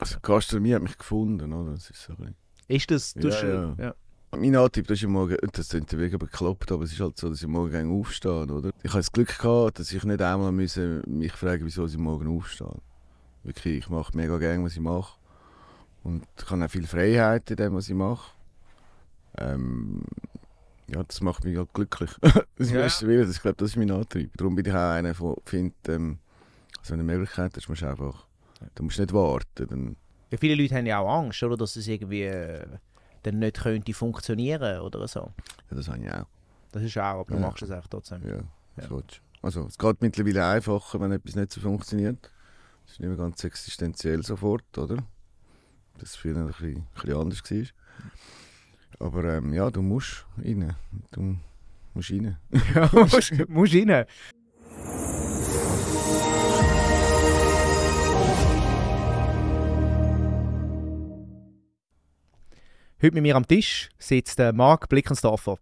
Also Gastronomie hat mich gefunden, oder? Das ist so ein. Ist das... Du Ja, ja. ja. Mein Antrieb, das ist ja morgen, das klingt wirklich bekloppt, aber es ist halt so, dass ich morgen aufstehe, oder? Ich habe das Glück gehabt, dass ich nicht einmal müssen mich fragen wieso ich morgen aufstehe. Wirklich, ich mache mega gerne, was ich mache. Und ich habe auch viel Freiheit in dem, was ich mache. Ähm, ja, das macht mich halt glücklich. das Ja. Willen, das, ich glaube, das ist mein Antrieb. Darum bin ich auch einer, der findet, ähm, also eine Möglichkeit musst du einfach, du musst nicht warten. Dann, Ja, viele Leute haben ja auch Angst, oder? Dass es irgendwie äh, dann nicht könnte funktionieren oder so. ja, das habe ich auch. Das ist auch, aber du Ja. machst es einfach trotzdem. Ja, das Ja. willst du. Also, es geht mittlerweile einfacher, wenn etwas nicht so funktioniert. Das ist nicht mehr ganz existenziell sofort, oder? Das früher ein bisschen, ein bisschen anders war. Aber ähm, ja, du musst rein. Du musst rein. Ja, musst, musst rein. Heute mit mir am Tisch sitzt der Marc Blickensdorfer.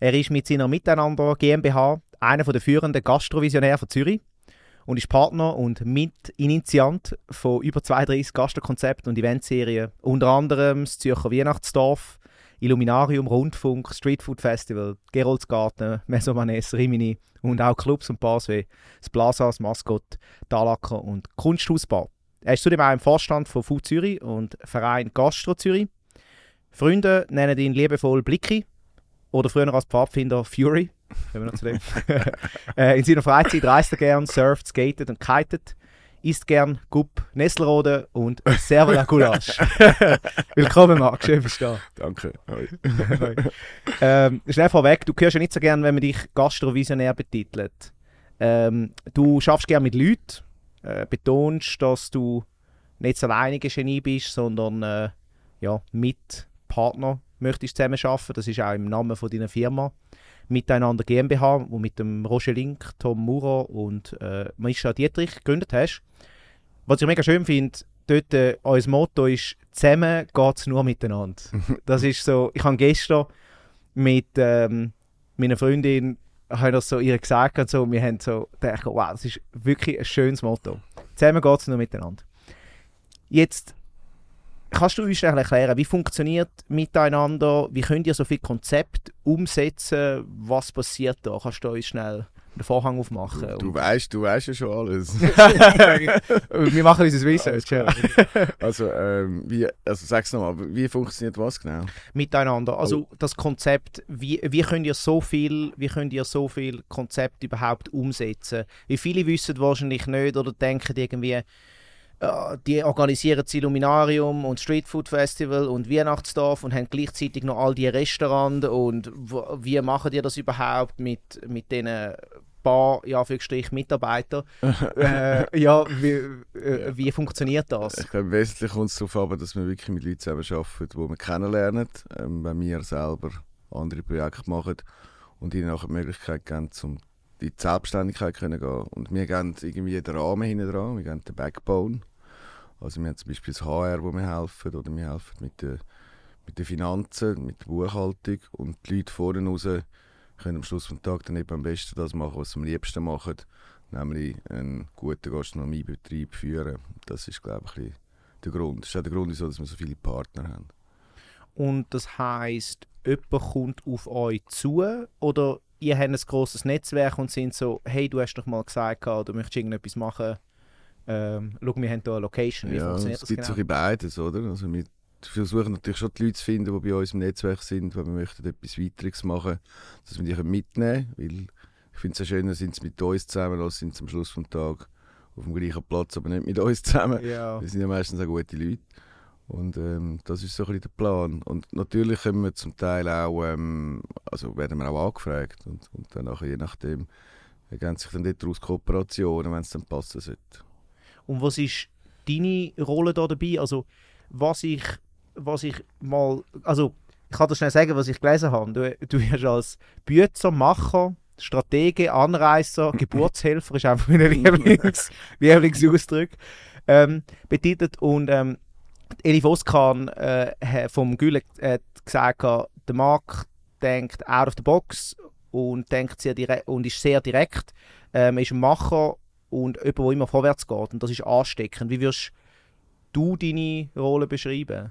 Er ist mit seiner Miteinander GmbH einer der führenden Gastrovisionäre von Zürich und ist Partner und Mitinitiant von über 32 Gastrokonzepten und Eventserien, unter anderem das Zürcher Weihnachtsdorf, Illuminarium, Rundfunk, Streetfood Festival, Geroldsgarten, Mesomanes, Rimini und auch Clubs und Bars wie das Plaza, das Maskott, Dalacker und Kunsthausbar. Er ist zudem auch im Vorstand von Food Zürich und Verein Gastro Zürich. Freunde nennen ihn liebevoll Blicky oder früher als Pfadfinder Fury. Kommen wir noch zu dem. äh, in seiner Freizeit reist er gern, surft, skatet und kitet, isst gern Gupp, Nesselrode und Servola Gulasch. Willkommen, Marc, schön bist du da. Danke. Hoi. ähm, schnell vorweg, du hörst ja nicht so gern, wenn man dich Gastrovisionär betitelt. Ähm, du schaffst gern mit Leuten, äh, betonst, dass du nicht das alleinige Genie bist, sondern äh, ja, mit Partner möchtest zusammen arbeiten. Das ist auch im Namen von deiner Firma. Miteinander GmbH, wo mit dem Roger Link, Tom Maurer und äh, Mischa Dietrich gegründet hast. Was ich mega schön finde, dort äh, unser Motto ist, zusammen geht es nur miteinander. Das ist so, ich habe gestern mit ähm, meiner Freundin habe das so ihr gesagt und so, wir haben so gedacht, wow, das ist wirklich ein schönes Motto. Zusammen geht es nur miteinander. Jetzt kannst du uns schnell erklären, wie funktioniert miteinander, wie könnt ihr so viel Konzept umsetzen, was passiert da? Kannst du uns schnell den Vorhang aufmachen? Du weißt, du weißt ja schon alles. wir machen unser Research. Ja. also, ähm, wie, also sag's nochmal, wie funktioniert was genau? miteinander. Also das Konzept, wie, wie könnt ihr so viel, wie könnt ihr so viel Konzept überhaupt umsetzen? Wie viele wissen wahrscheinlich nicht oder denken irgendwie, die organisieren das Illuminarium und Streetfood Festival und Weihnachtsdorf und haben gleichzeitig noch all die Restaurants und wie machen die das überhaupt mit, mit diesen paar, ja, Mitarbeiter? äh, ja, wie, äh, wie funktioniert das? Ich glaube, wesentlich kommt es darauf an, dass wir wirklich mit Leuten zusammen arbeiten, die wir kennenlernen, ähm, wenn wir selber andere Projekte machen und ihnen auch die Möglichkeit geben, um in die Selbstständigkeit zu gehen. Und wir geben irgendwie den Rahmen hinten dran, wir geben den Backbone. Also wir haben zum Beispiel das HR, wo wir helfen, oder wir helfen mit den, mit den Finanzen, mit der Buchhaltung und die Leute vorne raus können am Schluss des Tages dann eben am besten das machen, was sie am liebsten machen, nämlich einen guten Gastronomiebetrieb führen. Das ist, glaube ich, der Grund. Das ist auch der Grund, dass wir so viele Partner haben. Und das heisst, jemand kommt auf euch zu oder ihr habt ein grosses Netzwerk und sind so, hey, du hast doch mal gesagt, du möchtest irgendetwas machen. Ähm, schau, wir haben hier eine Location. Wie ja, funktioniert es das gibt genau? so ein bisschen beides, oder? Also wir versuchen natürlich schon die Leute zu finden, die bei uns im Netzwerk sind, weil wir möchten etwas Weiteres machen, dass wir die mitnehmen können, weil ich finde es ja schöner, sind sie mit uns zusammen, als sind sie am Schluss des Tages auf dem gleichen Platz, aber nicht mit uns zusammen. Ja. Wir sind ja meistens auch gute Leute. Und ähm, das ist so ein bisschen der Plan. Und natürlich können wir zum Teil auch, ähm, also werden wir auch angefragt. Und, und dann nachher, je nachdem, ergänzen sich dann daraus Kooperationen, wenn es dann passen sollte. Und was ist deine Rolle da dabei? Also, was ich, was ich mal, also, ich kann dir schnell sagen, was ich gelesen habe. Du, du wirst als Bützer, Macher, Stratege, Anreißer, Geburtshelfer, ist einfach mein Lieblings, Lieblingsausdruck, ähm, betitelt. Und ähm, Eli Voskan äh, vom Gülle hat gesagt, der Markt denkt out of the box und, denkt sehr direkt, und ist sehr direkt. Ähm, ist ein Macher und jemand, der immer vorwärts geht. Und das ist ansteckend. Wie würdest du deine Rolle beschreiben?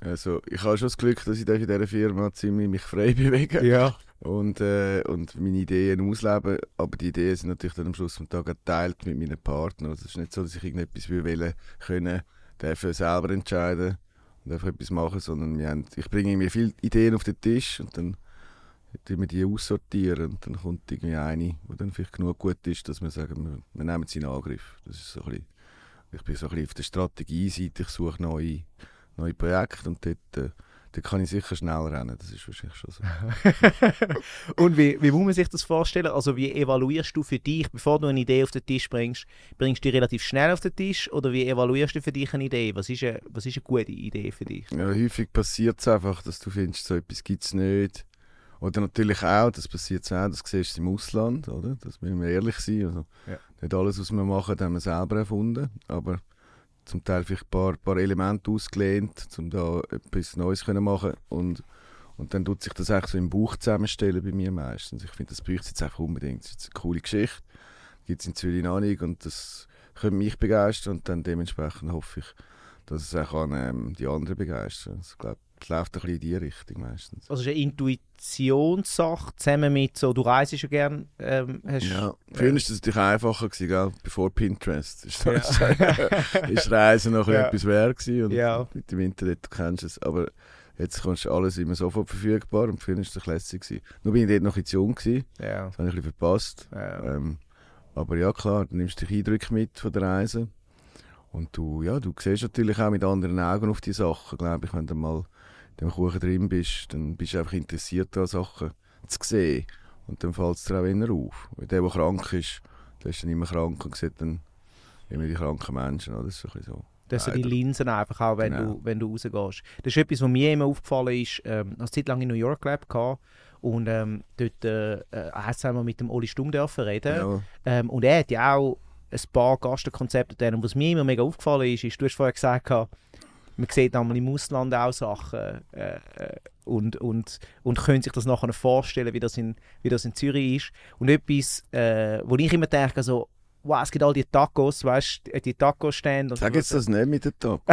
Also, ich habe schon das Glück, dass ich in dieser Firma ziemlich mich frei bewegen Ja. und, äh, und meine Ideen ausleben. Aber die Ideen sind natürlich dann am Schluss des Tages geteilt mit meinen Partnern. Also, es ist nicht so, dass ich irgendetwas will können, dürfen selber entscheiden und einfach etwas machen, sondern wir haben, ich bringe mir viele Ideen auf den Tisch und dann wir die aussortieren und dann kommt irgendwie eine, die dann vielleicht genug gut ist, dass wir sagen, wir, wir nehmen sie in Angriff. Das ist so ein bisschen, ich bin so ein bisschen auf der Strategieseite, ich suche neue, neue Projekte und dort, äh, dort kann ich sicher schnell rennen, das ist wahrscheinlich schon so. Und wie, wie muss man sich das vorstellen? Also wie evaluierst du für dich, bevor du eine Idee auf den Tisch bringst, bringst du die relativ schnell auf den Tisch oder wie evaluierst du für dich eine Idee? Was ist eine, was ist eine gute Idee für dich? Ja, häufig passiert es einfach, dass du findest, so etwas gibt es nicht. Oder natürlich auch, das passiert auch, das siehst du im Ausland, oder? Das müssen wir ehrlich sein. Also, Ja. Nicht alles, was wir machen, haben wir selber erfunden, aber zum Teil vielleicht ein paar, paar Elemente ausgelehnt, um da etwas Neues zu machen und und dann tut sich das eigentlich so im Bauch zusammenstellen bei mir meistens. Ich finde, das bräuchte es jetzt einfach unbedingt. Das ist jetzt eine coole Geschichte, gibt es in Zürich noch nicht und das könnte mich begeistern und dann dementsprechend hoffe ich, dass es auch kann, ähm, die anderen begeistern. Also, ich glaube, es läuft ein bisschen in die Richtung meistens. Also es ist eine Intuitionssache zusammen mit so, du reist ja gerne, ähm, hast Ja, früher war es natürlich einfacher, gewesen, gell? bevor Pinterest. Ist, das, ist Reisen noch Ja. etwas wert gewesen und Ja. mit dem Internet du kennst es. Aber jetzt kannst du alles immer sofort verfügbar und früher war es lässig. Gewesen. Nur bin ich dort noch ein bisschen zu jung, gewesen, ja. das habe ich ein bisschen verpasst. ja. Ähm, aber ja, klar, du nimmst dich Eindrücke mit von der Reise. Und du, ja, du siehst natürlich auch mit anderen Augen auf die Sachen, glaube ich. Wenn du mal in dem Kuchen drin bist, dann bist du einfach interessiert an Sachen zu sehen. Und dann fällt es dir auch eher auf. Weil der, der krank ist, der ist dann immer krank und sieht dann immer die kranken Menschen. Oder? Das ist so ein bisschen so. Das sind die. Linsen einfach auch, wenn, Genau. du, wenn du rausgehst. Das ist etwas, was mir immer aufgefallen ist. Ähm, ich eine Zeit lang in New York gelebt und ähm, dort äh, äh, erst einmal mit dem Oli Stumm dürfen reden. Ja, Ähm, und er hat ja auch ein paar Gastenkonzepte. Und was mir immer mega aufgefallen ist, ist, du hast vorher gesagt, man sieht einmal im Ausland auch Sachen äh, äh, und, und, und können sich das nachher vorstellen, wie das in, wie das in Zürich ist. Und etwas, äh, wo ich immer denke, so, wow, es gibt all die Tacos, weißt du, die Tacos-Stände. Sag jetzt das nicht mit der Top.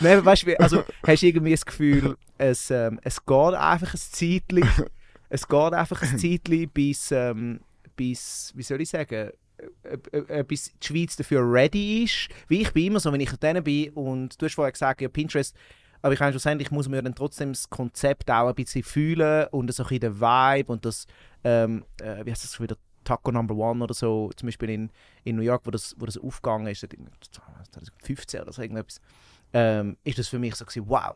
Nein, weißt du, also hast du irgendwie das Gefühl, es, ähm, es geht einfach ein Zeitchen, es geht einfach ein Zeitchen, bis, ähm, bis, wie soll ich sagen, äh, äh, äh, bis die Schweiz dafür ready ist. Wie ich bin immer so, wenn ich denen bin und du hast vorher gesagt, ja, Pinterest, aber ich meine, schlussendlich muss man ja dann trotzdem das Konzept auch ein bisschen fühlen und so ein den Vibe und das, ähm, äh, wie heißt das wieder, Taco Number One oder so, zum Beispiel in, in New York, wo das, wo das aufgegangen ist, in 2015 oder so irgendetwas, ähm, ist das für mich so gewesen, wow,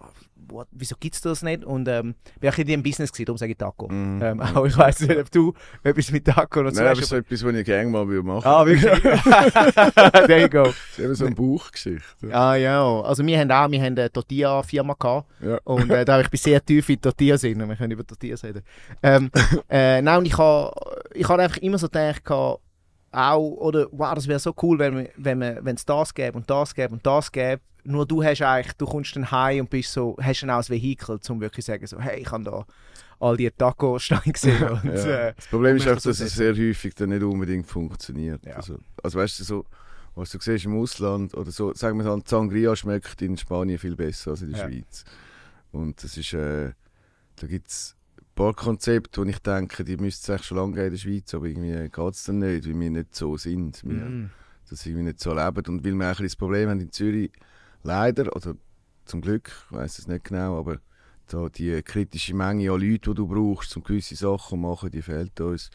what, wieso gibt es das nicht? Und ähm, ich war auch in dem Business, gewesen, darum sage ich Taco. Mhm. Ähm, aber ich weiß nicht, ob du etwas mit Taco oder so Nein, aber so etwas, was ich gerne mal will machen Ah, wirklich? There you go. Das ist eben so eine Bauchgeschichte. Ah ja, also wir haben auch, wir haben eine Tortilla-Firma gehabt Ja. und äh, da habe ich bis sehr tief in Tortillas drin, wir können über Tortillas reden. Ähm, äh, nein, und ich habe ich hab einfach immer so gedacht, auch, oder wow, das wäre so cool, wenn wir- wenn es das gäbe und das gäbe und das gäbe. Nur du hast eigentlich, du kommst dann heim und bist so, hast dann auch ein Vehikel, um wirklich zu sagen, so, hey, ich habe da all die Tacos-Steine gesehen. Und, Ja. äh, Das Problem ist auch, dass das es sehr häufig dann nicht unbedingt funktioniert. Ja. Also, also weißt du, so, was du siehst im Ausland oder so, sagen wir mal, Sangria schmeckt in Spanien viel besser als in der Ja. Schweiz. Und das ist, äh, da gibt es ein paar Konzepte, wo ich denke, die müssten es eigentlich schon lange geben in der Schweiz, aber irgendwie geht es dann nicht, weil wir nicht so sind. Wir mm. das irgendwie nicht so leben. Und weil wir auch ein das Problem haben in Zürich, leider, oder zum Glück, ich weiß es nicht genau, aber da die kritische Menge an Leuten, die du brauchst, um gewisse Sachen zu machen, die fehlt uns,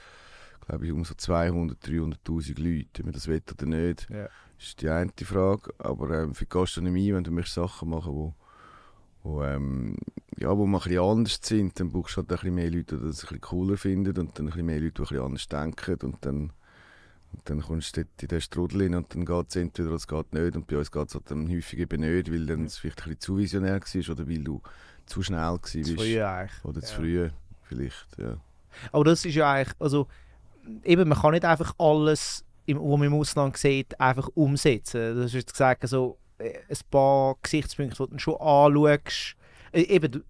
glaube ich, um so 200, 300'000 Leute. Ob man das will oder nicht, Ja. ist die eine Frage. Aber ähm, für die Gastronomie, wenn du möchtest Sachen machen wo, wo, ähm, ja, wo man ein bisschen anders sind, dann brauchst du halt ein bisschen mehr Leute, die das ein bisschen cooler finden und dann ein bisschen mehr Leute, die ein bisschen anders denken und dann dann kommst du dort in den Strudel rein und dann geht es entweder es geht nicht. Und bei uns geht es halt dann häufig eben nicht, weil dann es vielleicht ein bisschen zu visionär war oder weil du zu schnell warst. Zu früh eigentlich. Oder zu Ja. früh vielleicht, ja. Aber das ist ja eigentlich, also eben, man kann nicht einfach alles, im, was man im Ausland sieht, einfach umsetzen. Das ist jetzt gesagt, also, äh, ein paar Gesichtspunkte, die du schon anschaust. Äh, Eben,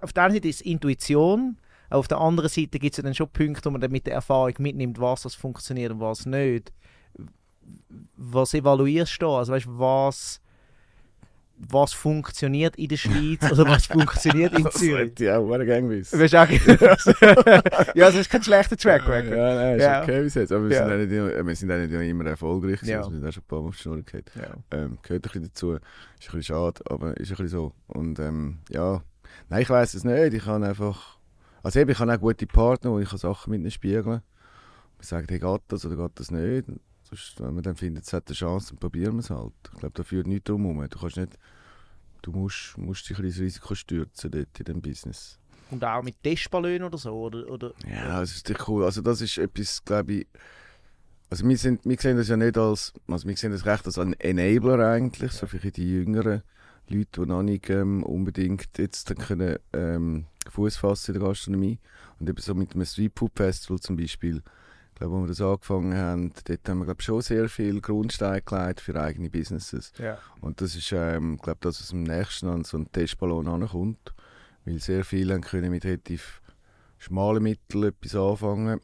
auf der einen Seite ist es Intuition, auf der anderen Seite gibt es ja dann schon Punkte, wo man dann mit der Erfahrung mitnimmt, was das funktioniert und was nicht. was evaluierst du da? Also weißt, was, was funktioniert in der Schweiz oder was funktioniert in Zürich? Ja, auch gerne wissen. Ja, das ist kein schlechter Track Ja, Record. nein, ist Ja. okay bis jetzt. Aber wir Ja. sind, nicht, immer- wir sind auch nicht immer erfolgreich. gewesen. Ja. Also wir sind auch schon ein paar Mal auf die Schnur gehabt. Ja. Ähm, gehört ein bisschen dazu. Ist ein bisschen schade, aber ist ein bisschen so. Und ähm, ja, nein, ich weiß es nicht. Ich kann einfach. Also eben, ich habe auch gute Partner, wo ich Sachen mit ihnen spiegeln kann. Wir sagen, hey, geht das oder geht das nicht? Und Sonst, wenn man dann findet, es hat eine Chance, dann probieren wir es halt. Ich glaube, da führt nichts drum herum. Du kannst nicht. Du musst, musst dich ein bisschen ins Risiko stürzen dort in dem Business. Und auch mit Testballon oder so? Oder, oder, Ja, das ist cool. Also das ist etwas, glaube ich. Also wir, sind, wir sehen das ja nicht als, also wir sehen das recht als ein Enabler eigentlich, so für die jüngeren Leute, die noch nicht ähm, unbedingt jetzt dann können ähm, Fuß fassen in der Gastronomie. Und eben so mit dem Street Food Festival zum Beispiel, ich glaube, als wir das angefangen haben, dort haben wir glaube schon sehr viel Grundstein gelegt für eigene Businesses. ja. Und das ist, ähm, glaube das, was am nächsten an so einen Testballon ankommt. Weil sehr viele haben können mit relativ schmalen Mitteln etwas anfangen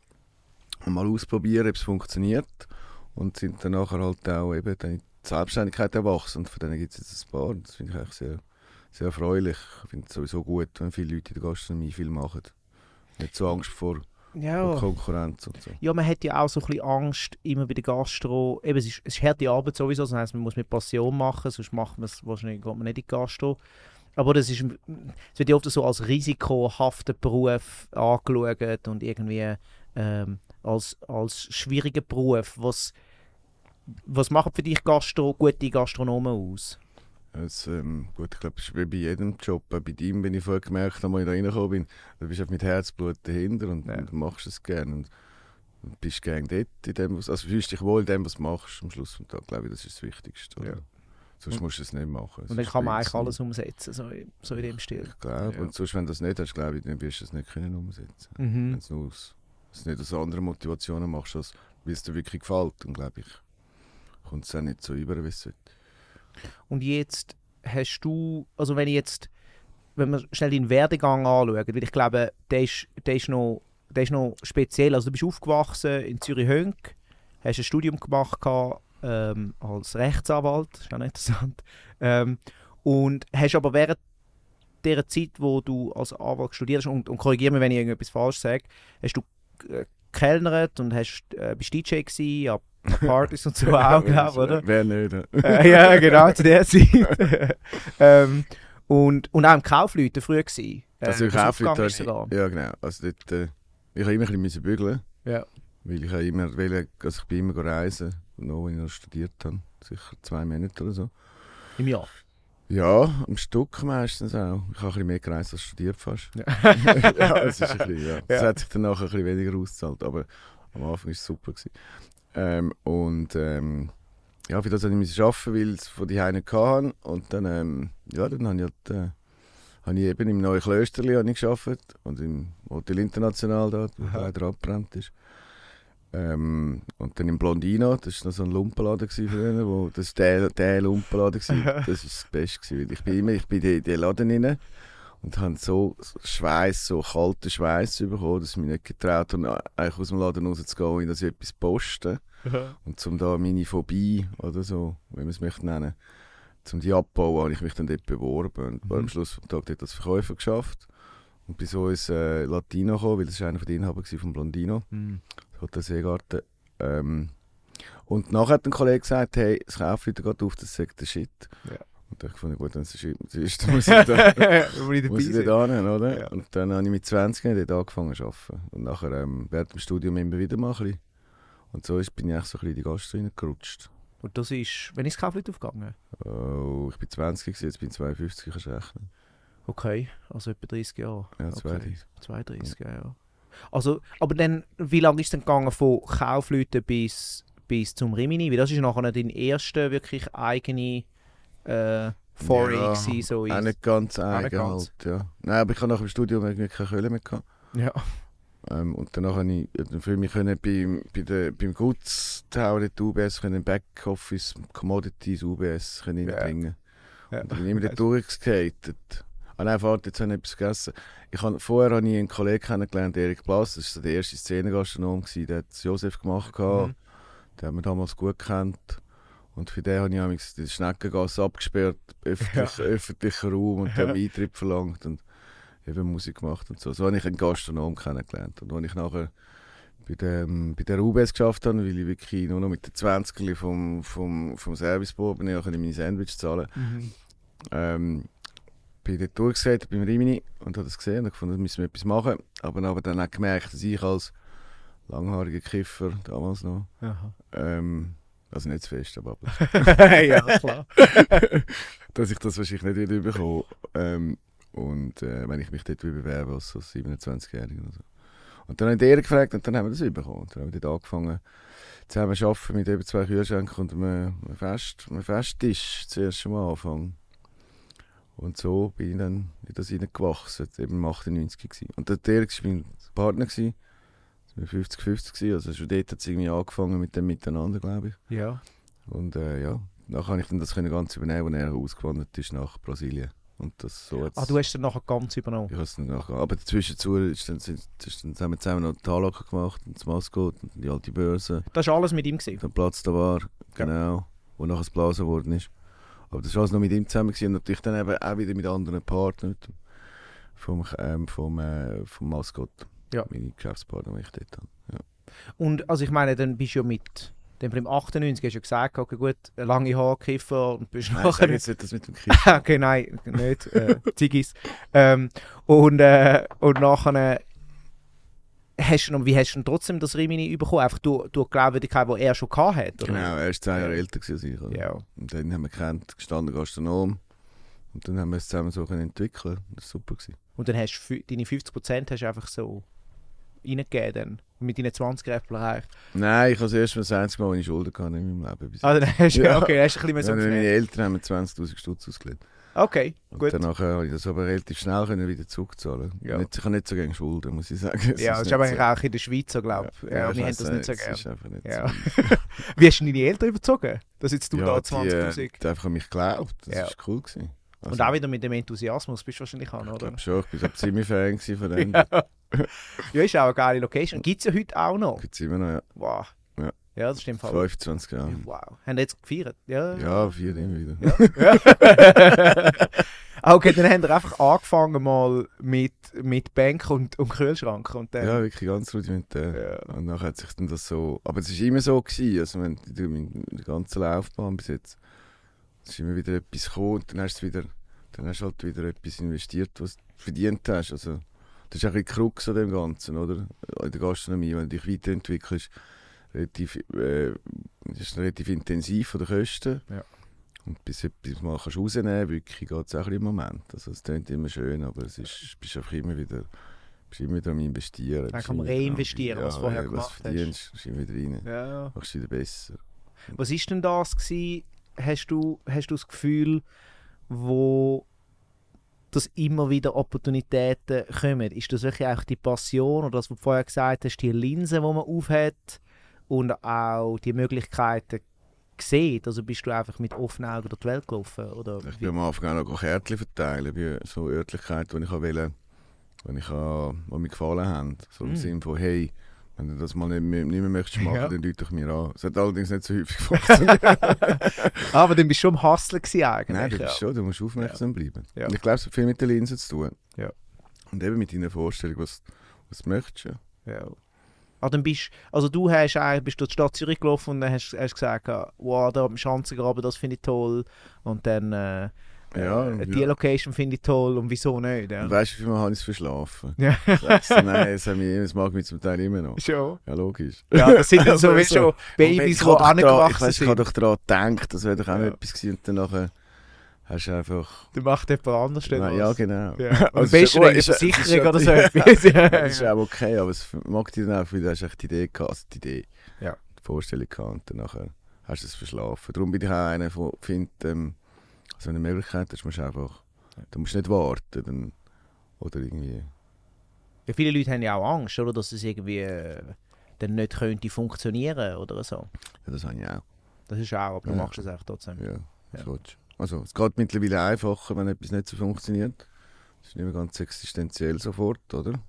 und mal ausprobieren, ob es funktioniert. Und sind dann nachher halt auch eben dann in die Selbstständigkeit erwachsen. Und von denen gibt es jetzt ein paar. Und Das finde ich eigentlich sehr, sehr erfreulich. Ich finde es sowieso gut, wenn viele Leute in der Gastronomie viel machen. Nicht so Angst vor, Ja. Konkurrenz und so. Ja, man hat ja auch so ein bisschen Angst, immer bei der Gastro. Eben, es ist, es ist harte Arbeit sowieso, das heisst, man muss mit Passion machen, sonst macht man es wahrscheinlich geht man nicht in die Gastro. Aber das ist, es wird ja oft so als risikohafter Beruf angeschaut und irgendwie ähm, als, als schwieriger Beruf. Was, was machen für dich Gastro, gute Gastronomen aus? Es, ähm, gut, ich glaube, das ist wie bei jedem Job. Auch bei deinem bin ich vorher gemerkt, als ich da reingekommen bin, du bist einfach mit Herzblut dahinter und, Ja. und du machst es gerne. Und, und bist gerne dort, in dem, was, also fühlst dich wohl in dem, was du machst am Schluss des Tages. glaube ich, das ist das Wichtigste. Oder? Ja. Sonst musst du es nicht machen. Und dann kann man eigentlich alles umsetzen, so, in- so in dem Stil. Ich glaube, Ja. und sonst, wenn du das nicht hast, glaube ich, dann wirst du es nicht können umsetzen können. Mhm. Wenn du es es nicht aus anderen Motivationen machst, als weil es dir wirklich gefällt, dann glaube ich, kommt es auch nicht so über, wie es sollte. Und jetzt hast du, also wenn ich jetzt, wenn wir schnell deinen Werdegang anschauen, weil ich glaube, der ist, der ist, noch, der ist noch speziell. Also du bist aufgewachsen in Zürich-Hönk, hast ein Studium gemacht ähm, als Rechtsanwalt, ist noch interessant, ähm, und hast aber während der Zeit, wo du als Anwalt studiert hast, und, und korrigiere mich, wenn ich irgendetwas falsch sage, hast du äh, gekellnert und hast, äh, bist DJ gewesen, an Partys und so auch, glaube oder? Wer nicht. ja. äh, ja, genau, zu der Zeit. ähm, und, und auch im Kaufleuten früher gewesen. Äh, Also aufgegangen für ist sogar. Ja, genau. Also dort, äh, ich habe immer ein bisschen bügeln. Ja. Weil ich immer, wollte- also ich bin immer reisen, noch als ich noch studiert habe. Sicher zwei Monate oder so. Im Jahr. Ja, am Stück meistens auch. Ich habe ein bisschen mehr gereist als studiert fast. Ja. ja, es ist ein bisschen, ja. Das Ja. hat sich danach ein bisschen weniger ausgezahlt, aber am Anfang war es super. Gewesen. Ähm, und ähm, ja, für das musste ich arbeiten, weil es von die nicht hatten. Und dann, ähm, ja, dann habe ich, halt, äh, habe ich eben im neuen Klösterli habe ich gearbeitet und im Hotel International da, wo leider abgebrannt ist. Ähm, und dann im Blondino, das war noch so ein Lumpenladen früher, wo, das war der, der Lumpenladen, gewesen. das war das Beste. Gewesen, weil ich bin immer, ich bin in den Laden rein und habe so Schweiß, so kalten Schweiß bekommen, dass ich mich nicht getraut habe, eigentlich aus dem Laden rauszugehen, dass ich etwas poste. Und zum da meine Phobie, oder so, wie man es möchte nennen, zum die abbauen, habe ich mich dann dort beworben und Mhm. am Schluss des Tages dort als Verkäufer geschafft. Und bin so ins äh, Latino gekommen, weil das war einer der Inhaber gewesen vom Blondino. Hm. Hotel Seegarten. Ähm, und nachher hat ein Kollege gesagt, hey, das Kaufleute geht auf, das sagt der Shit. Ja. Und da ich gefunden, gut, wenn es der Shit ist, dann muss ich da, ich muss ich dort hin, oder? Ja. Und dann habe ich mit 20 dort angefangen zu arbeiten. Und nachher ähm, während dem Studium immer wieder mal ein bisschen. Und so ist, bin ich echt so ein bisschen in die Gastro reingerutscht. Und das ist, wenn ist das Kaufleute aufgegangen? Oh, ich bin 20 gewesen, jetzt bin ich 52, kannst du rechnen. Okay, also etwa 30 Jahre. Ja, Okay. 32. 32, ja. ja. Also, aber dann, wie lange ist es denn gegangen von Kaufleuten bis, bis zum Rimini? Weil das ist nachher dein erster wirklich eigene äh, Foray Ja, gewesen, so Auch in, nicht ganz Auch eigen halt, ja. Nein, aber ich habe nach dem Studium irgendwie keine Kohle mehr gehabt. Ja. Ähm, und danach habe ich dann für mich können beim, bei der, beim Gutstower die UBS können Backoffice Commodities UBS können Ja. reinbringen. Ja. Und dann bin ich immer dort durchgeskatet. Ah nein, warte, jetzt habe ich etwas vergessen. Ich habe, vorher habe ich einen Kollegen kennengelernt, Erik Blass, das war der erste Szenengastronom, gewesen, der hat Josef gemacht. Mhm. Den haben wir damals gut gekannt. Und für den habe ich amigs die Schneckengasse abgesperrt, öffentlich, öffentlicher Raum und der Eintritt verlangt und eben Musik gemacht und so. So habe ich einen Gastronom kennengelernt. Und als ich nachher bei, dem, bei der UBS geschafft habe, weil ich wirklich nur noch mit den 20 vom, vom, vom Serviceboard bin, ich meine Sandwich zahlen. Mhm. Ähm, bin dort durchgesetzt beim Rimini und habe das gesehen und gefunden, da müssen wir etwas machen. Aber, aber dann auch gemerkt, dass ich als langhaariger Kiffer damals noch, ähm, also nicht zu fest, aber ja, klar. dass ich das wahrscheinlich nicht wieder bekomme. Ähm, und äh, wenn ich mich dort bewerbe als so 27-Jähriger oder so. Und dann haben die Ehre gefragt und dann haben wir das bekommen. Und dann haben wir dort angefangen, zusammen zu arbeiten mit eben zwei Kühlschränken und einem, einem, Fest, einem Festtisch zuerst am Anfang. Und so bin ich dann in das hineingewachsen, eben im 98 gewesen. Und der Ehre war mein Partner, gewesen. Das war 50-50 gewesen. also schon dort hat es irgendwie angefangen mit dem Miteinander, glaube ich. Ja. Und äh, ja, dann kann ich dann das können ganz übernehmen, als er ausgewandert ist nach Brasilien. Und das so jetzt, Ah, du hast dann nachher ganz übernommen. ich habe es dann nachher, aber dazwischen ist dann, sind, ist dann, haben wir zusammen noch die Talacker gemacht, und das Maskott, und die alte Börse, Das war alles mit ihm. Gewesen. dann Platz da war, genau, wo nachher das Blasen geworden ist. Aber das war alles noch mit ihm zusammen gewesen, und natürlich dann eben auch wieder mit anderen Partnern vom, ähm, vom, äh, vom Maskott, Ja. meine Geschäftspartner, die ich dort habe. Ja. Und also ich meine, dann bist du ja mit... Dann im 98 hast du ja gesagt, okay, gut, lange Haare, Kiffer und bist Nein, nachher... sag jetzt nicht das mit dem Kiff. okay, nein, nicht. Äh, Ziggis. Ähm, und, äh, und nachher hast du wie hast du denn trotzdem das Rimini bekommen? Einfach durch, durch die Glaubwürdigkeit, die er schon hatte, oder? Genau, er war zehn Jahre älter als ich. Ja. Und dann haben wir kennt, gestanden Gastronom. Und dann haben wir es zusammen so entwickeln. Das war super. Gewesen. Und dann hast du deine 50% hast du einfach so reingegeben dann. Mit deinen 20 Räpplereien. Nein, ich habe das erste Mal das einzige Mal, als ich Schulden hatte in meinem Leben. Bis dann hast Ja. okay, hast du ein bisschen ja, mehr meine so Eltern haben mir 20'000 Stutz ausgelegt. Okay, Und gut. danach habe ich das aber relativ schnell können wieder zurückzahlen. Ja. Nicht, ich habe nicht so gerne Schulden, muss ich sagen. Es Ja, das ist aber so- auch in der Schweiz so, glaube ich. Ja, ich wir haben das nicht so gerne. ist einfach nicht Ja. so. Wie hast du deine Eltern überzogen? Dass jetzt du ja, da die, äh, 20'000... die einfach an mich geglaubt. Das Ja. war cool. Gewesen. Also, Und auch wieder mit dem Enthusiasmus bist du wahrscheinlich an, Ich oder? glaube schon, ich war ziemlich Fan gewesen von dem. Ja. ja, ist auch eine geile Location. Gibt es ja heute auch noch. Gibt es immer noch, ja. Wow. Ja. Ja, das stimmt. voll. 25 Jahre. Wow. Haben die jetzt gefeiert? Ja. Ja, vier immer wieder. Ah, okay, dann haben wir einfach angefangen mal mit, mit Bank und, und Kühlschrank. Und dann, Ja, wirklich ganz rudimentär. Ja. Und nachher hat sich dann das so. Aber es war immer so. Gewesen, also wenn die ganze Laufbahn bis jetzt. Es ist immer wieder etwas gekommen und dann hast du wieder. Dann hast du halt wieder etwas investiert, was du verdient hast. Also, das ist ein bisschen Krux an dem Ganzen, oder? In der Gastronomie, wenn du dich weiterentwickelst, relativ, äh, ist relativ intensiv von den Kosten. Ja. Und bis etwas mal kannst rausnehmen wirklich geht es auch ein bisschen im Moment. Also es klingt immer schön, aber es ist, bist einfach immer wieder, bist immer wieder am Investieren. Dann kann man reinvestieren, was du vorher ja, gemacht was hast. immer wieder rein. Ja. Machst du wieder besser. Was ist denn das gewesen? Hast du, hast du das Gefühl, wo dass immer wieder Opportunitäten kommen? Ist das wirklich auch die Passion oder das, was du vorher gesagt hast, die Linse, die man aufhat und auch die Möglichkeiten sieht? Also bist du einfach mit offenen Augen durch die Welt gelaufen? Oder Ich bin am Anfang auch noch Kärtchen verteilen bei so Örtlichkeiten, die ich wollte, die ich die mir gefallen haben. So im Mm. Sinne von, hey, wenn du das mal nicht mehr, nicht mehr möchtest machen, Ja. dann lüte ich mir an. Es hat allerdings nicht so häufig funktioniert. Aber dann bist du schon am Hustlen gewesen eigentlich. Nein, du, ja. bist schon, du musst aufmerksam bleiben. Ja. Und ich glaube, es hat viel mit der Linse zu tun. Ja. Und eben mit deiner Vorstellung, was, was du möchtest. Ja. Ja. Ah, dann bist, also du hast eigentlich, bist durch die Stadt Zürich gelaufen und dann hast, hast gesagt, ah, wow, da am Schanzengraben, das finde ich toll. Und dann äh, Ja, äh, ja. die Location finde ich toll und wieso nicht? Ja. Und weißt du, wie viel Mal habe ich es verschlafen? Ja. Sagst du, nein, das, haben wir, das mag mich zum Teil immer noch. Schon. Ja, logisch. Ja, das sind dann so wie schon Babys, die angewachsen Ich, weiss, ich habe sind. doch daran gedacht, das wäre doch auch Ja. etwas gewesen. Und dann nachher hast du einfach... Dann macht jemand anders Nein, was. ja, genau. Ja. Also, Am es besten gut, eine Versicherung oder so etwas. Ja, Das ist auch okay, aber es mag dich dann auch, weil du hast echt die Idee gehabt, also die Idee, Ja. die Vorstellung gehabt und dann nachher hast du es verschlafen. Darum bin ich auch einer, der findet, ähm, wenn du eine Möglichkeit hast, musst du einfach, du musst nicht warten, dann, oder irgendwie, Ja, viele Leute haben ja auch Angst, oder, dass es irgendwie äh, dann nicht könnte funktionieren oder so. ja, das habe ich auch. Das ist auch, aber du Ja. machst es einfach trotzdem. Ja, das Ja. du. Also es geht mittlerweile einfacher, wenn etwas nicht so funktioniert. Das ist nicht mehr ganz existenziell sofort, oder?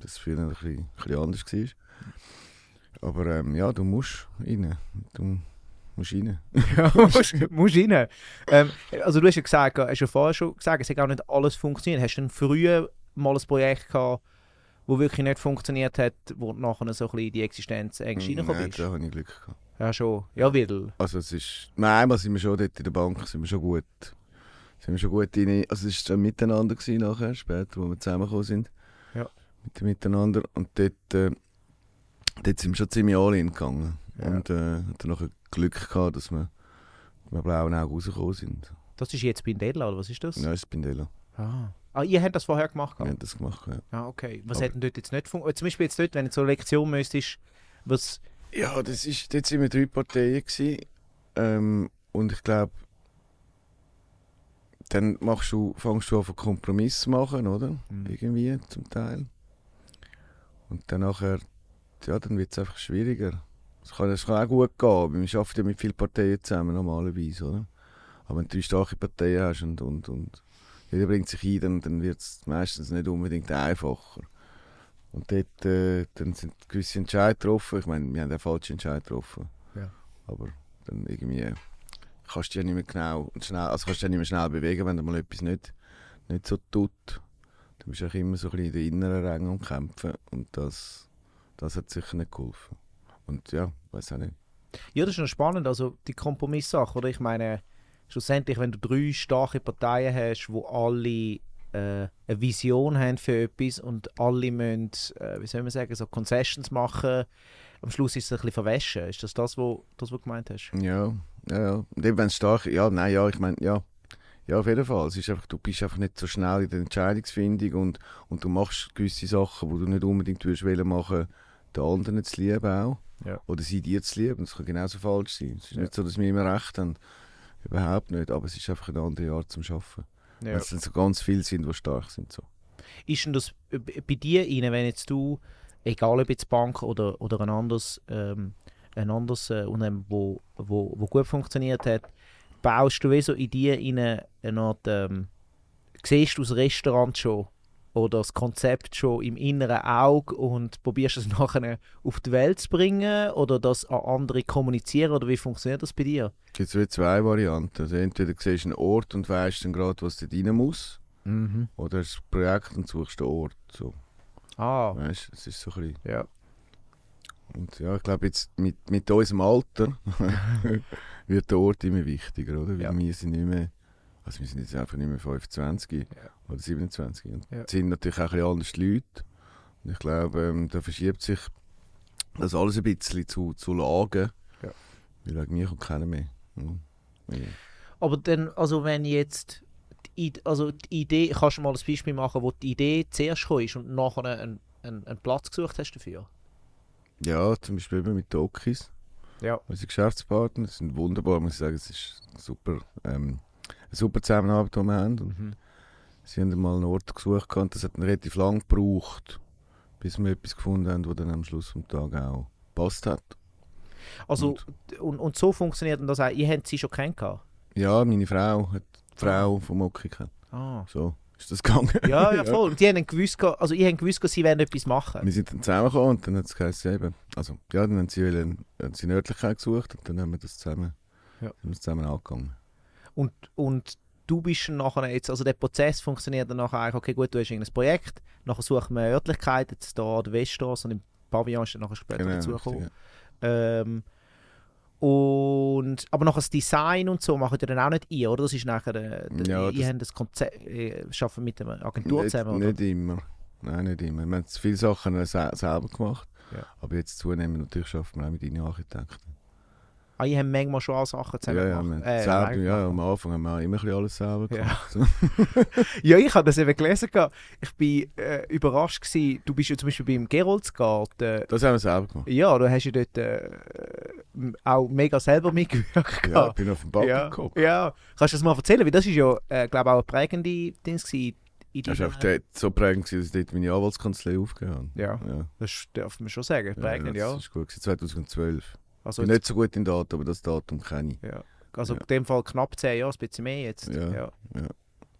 Das früher ein bisschen, ein bisschen anders war. Aber ähm, ja, du musst rein. Du musst rein. ja, musst, musst rein. Ähm, also du hast ja gesagt, hast ja vorher schon gesagt, es hat auch nicht alles funktioniert. Hast du denn früher mal ein Projekt gehabt, wo wirklich nicht funktioniert hat, wo du nachher so ein bisschen in die Existenz eigentlich reingekommen Nein, bist? da habe ich Glück gehabt. Ja, schon. Ja, weil. Also es ist... Nein, einmal sind wir schon dort in der Bank, sind wir schon gut... Sind wir schon gut rein. Also es war ein Miteinander gewesen nachher, später, wo wir zusammengekommen sind. Ja. Mit dem Miteinander. Und dort, äh, dort sind wir schon ziemlich alle gegangen. Ja. Und äh, hatten nachher Glück gehabt, dass wir mit blauen Augen rausgekommen sind. Das ist jetzt Bindella, oder was ist das? Ja, das ist Bindella. Ah. ah, ihr habt das vorher gemacht? Wir haben das gemacht, ja. Ah, okay. Was Aber- hat denn dort jetzt nicht funktioniert? Zum Beispiel jetzt dort, wenn du so eine Lektion müsstest, was... Ja, das ist, dort waren wir drei Parteien. Gewesen. Ähm, und ich glaube, dann machst du, fängst du an, einen Kompromiss zu machen, oder? Mhm. Irgendwie, zum Teil. Und dann nachher, ja, dann wird es einfach schwieriger. Es kann, es kann auch gut gehen, aber man arbeitet ja mit vielen Parteien zusammen, normalerweise, oder? Aber wenn du drei starke Parteien hast und, und, und jeder bringt sich ein, dann, dann wird es meistens nicht unbedingt einfacher. Und dort äh, dann sind gewisse Entscheidungen getroffen. Ich meine, wir haben den falschen Entscheid getroffen. Ja. Aber dann irgendwie kannst du dich ja nicht mehr genau und schnell, also kannst du ja nicht mehr schnell bewegen, wenn dir mal etwas nicht, nicht so tut. Dann bist du auch immer so ein bisschen in den inneren Rängen und kämpfen und das, das hat sicher nicht geholfen. Und ja, weiß auch nicht. Ja, das ist noch spannend, also die Kompromisssache, oder? Ich meine, schlussendlich, wenn du drei starke Parteien hast, wo alle äh, eine Vision haben für etwas und alle müssen, äh, wie soll man sagen, so Concessions machen, am Schluss ist es ein bisschen verwäschen. Ist das das, wo, das, was du gemeint hast? Ja, ja, ja. Und eben, wenn es stark ja, nein, ja, ich meine, ja. Ja, auf jeden Fall. Es ist einfach, du bist einfach nicht so schnell in der Entscheidungsfindung und, und du machst gewisse Sachen, die du nicht unbedingt machen, den anderen zu lieben auch. Ja. Oder sie dir zu lieben. Das kann genauso falsch sein. Es ist Ja. nicht so, dass wir immer recht haben. Überhaupt nicht. Aber es ist einfach eine andere Art zum Arbeiten. Ja. Weil es dann so ganz viele sind, die stark sind. So. Ist denn das bei dir rein, wenn jetzt du, egal ob jetzt Bank oder, oder ein anderes, ähm, ein anderes äh, Unternehmen, wo, wo, wo gut funktioniert hat, baust du so in dir eine Art, ähm, siehst du das Restaurant schon oder das Konzept schon im inneren Auge und probierst es nachher auf die Welt zu bringen oder das an andere kommunizieren oder wie funktioniert das bei dir? Es gibt so zwei Varianten. Also entweder siehst du einen Ort und weißt dann gerade, was da rein muss. Mhm. Oder hast ein Projekt und suchst den Ort. So. Ah, Weißt du, es ist so ein bisschen ja. Und ja, ich glaube, jetzt mit, mit unserem Alter wird der Ort immer wichtiger, oder? Weil Ja. wir sind nicht mehr, also wir sind jetzt einfach nicht mehr 25 oder 27 und Ja. sind natürlich auch ein bisschen anders die Leute. Und ich glaube, ähm, da verschiebt sich das alles ein bisschen zu, zu Lagen. Ja. Weil wegen mir kommt keiner mehr. Ja. Ja. Aber dann, also wenn jetzt die, also die Idee, kannst du mal ein Beispiel machen, wo die Idee zuerst ist und nachher einen, einen, einen Platz gesucht hast dafür? ja, zum Beispiel eben mit Dokis. Ja. Unsere Geschäftspartner sind wunderbar, muss ich sagen. Es ist super, ähm, eine super Zusammenarbeit, die wir haben. Und Mhm. Sie haben mal einen Ort gesucht und das hat relativ lang gebraucht, bis wir etwas gefunden haben, das dann am Schluss des Tages auch passt hat. Also, und, und so funktioniert das auch. Ihr habt sie schon kennengelernt? Ja, meine Frau hat die Frau vom Moki gekannt. Ah. So ist das gegangen. Ja, ja, voll. Und die haben gewusst, also ihr habt gewusst, dass sie wollen etwas machen Wir sind dann zusammengekommen und dann hat es geheißen, eben, also ja, dann haben sie, wollen, haben sie Nördlichkeit gesucht und dann haben wir das zusammen, Ja. sind wir zusammen angegangen. Und, und du bist dann nachher jetzt, also der Prozess funktioniert dann nachher eigentlich, okay, gut, du hast irgendein Projekt, nachher suchen wir eine Örtlichkeit, jetzt da der Weststraße und im Pavillon ist dann nachher später dazugekommen. richtig, ja. Ähm, und, aber nachher das Design und so macht ihr dann auch nicht ihr, oder? Das ist nachher, äh, Ja, ihr das- habt das Konzept, äh, arbeitet mit einer Agentur Nicht, zusammen, oder? nicht immer. Nein, nicht immer. Wir haben viele Sachen se selber gemacht, Ja. aber jetzt zunehmend natürlich arbeiten wir auch mit Innenarchitekten. Ah, ihr habt manchmal schon auch Sachen zusammen Ja, ja, gemacht? haben Äh, selber, ja, am Anfang haben wir immer ein alles selber Ja. gemacht. So. Ja, ich habe das eben gelesen. Ich bin äh, überrascht gewesen. Du bist ja zum Beispiel beim Geroldsgarten. Das haben wir selber gemacht. Ja, du hast ja dort äh, auch mega selber mitgewirkt. Ja, ich bin auf dem Balkon ja. gekommen. ja. Kannst du das mal erzählen? Weil das ist ja, äh, glaube auch eine prägende Ding gewesen. Das war einfach dort so prägend, dass ich dort meine Anwaltskanzlei aufgehört habe. Ja, Ja, das darf man schon sagen. Prägend, ja. Das ist gut. gewesen, 2012. Also, bin nicht so gut in Daten, aber das Datum kenne ich. ja. also Ja. in dem Fall knapp 10 Jahre, ein bisschen mehr jetzt. Ja, Ja. ja.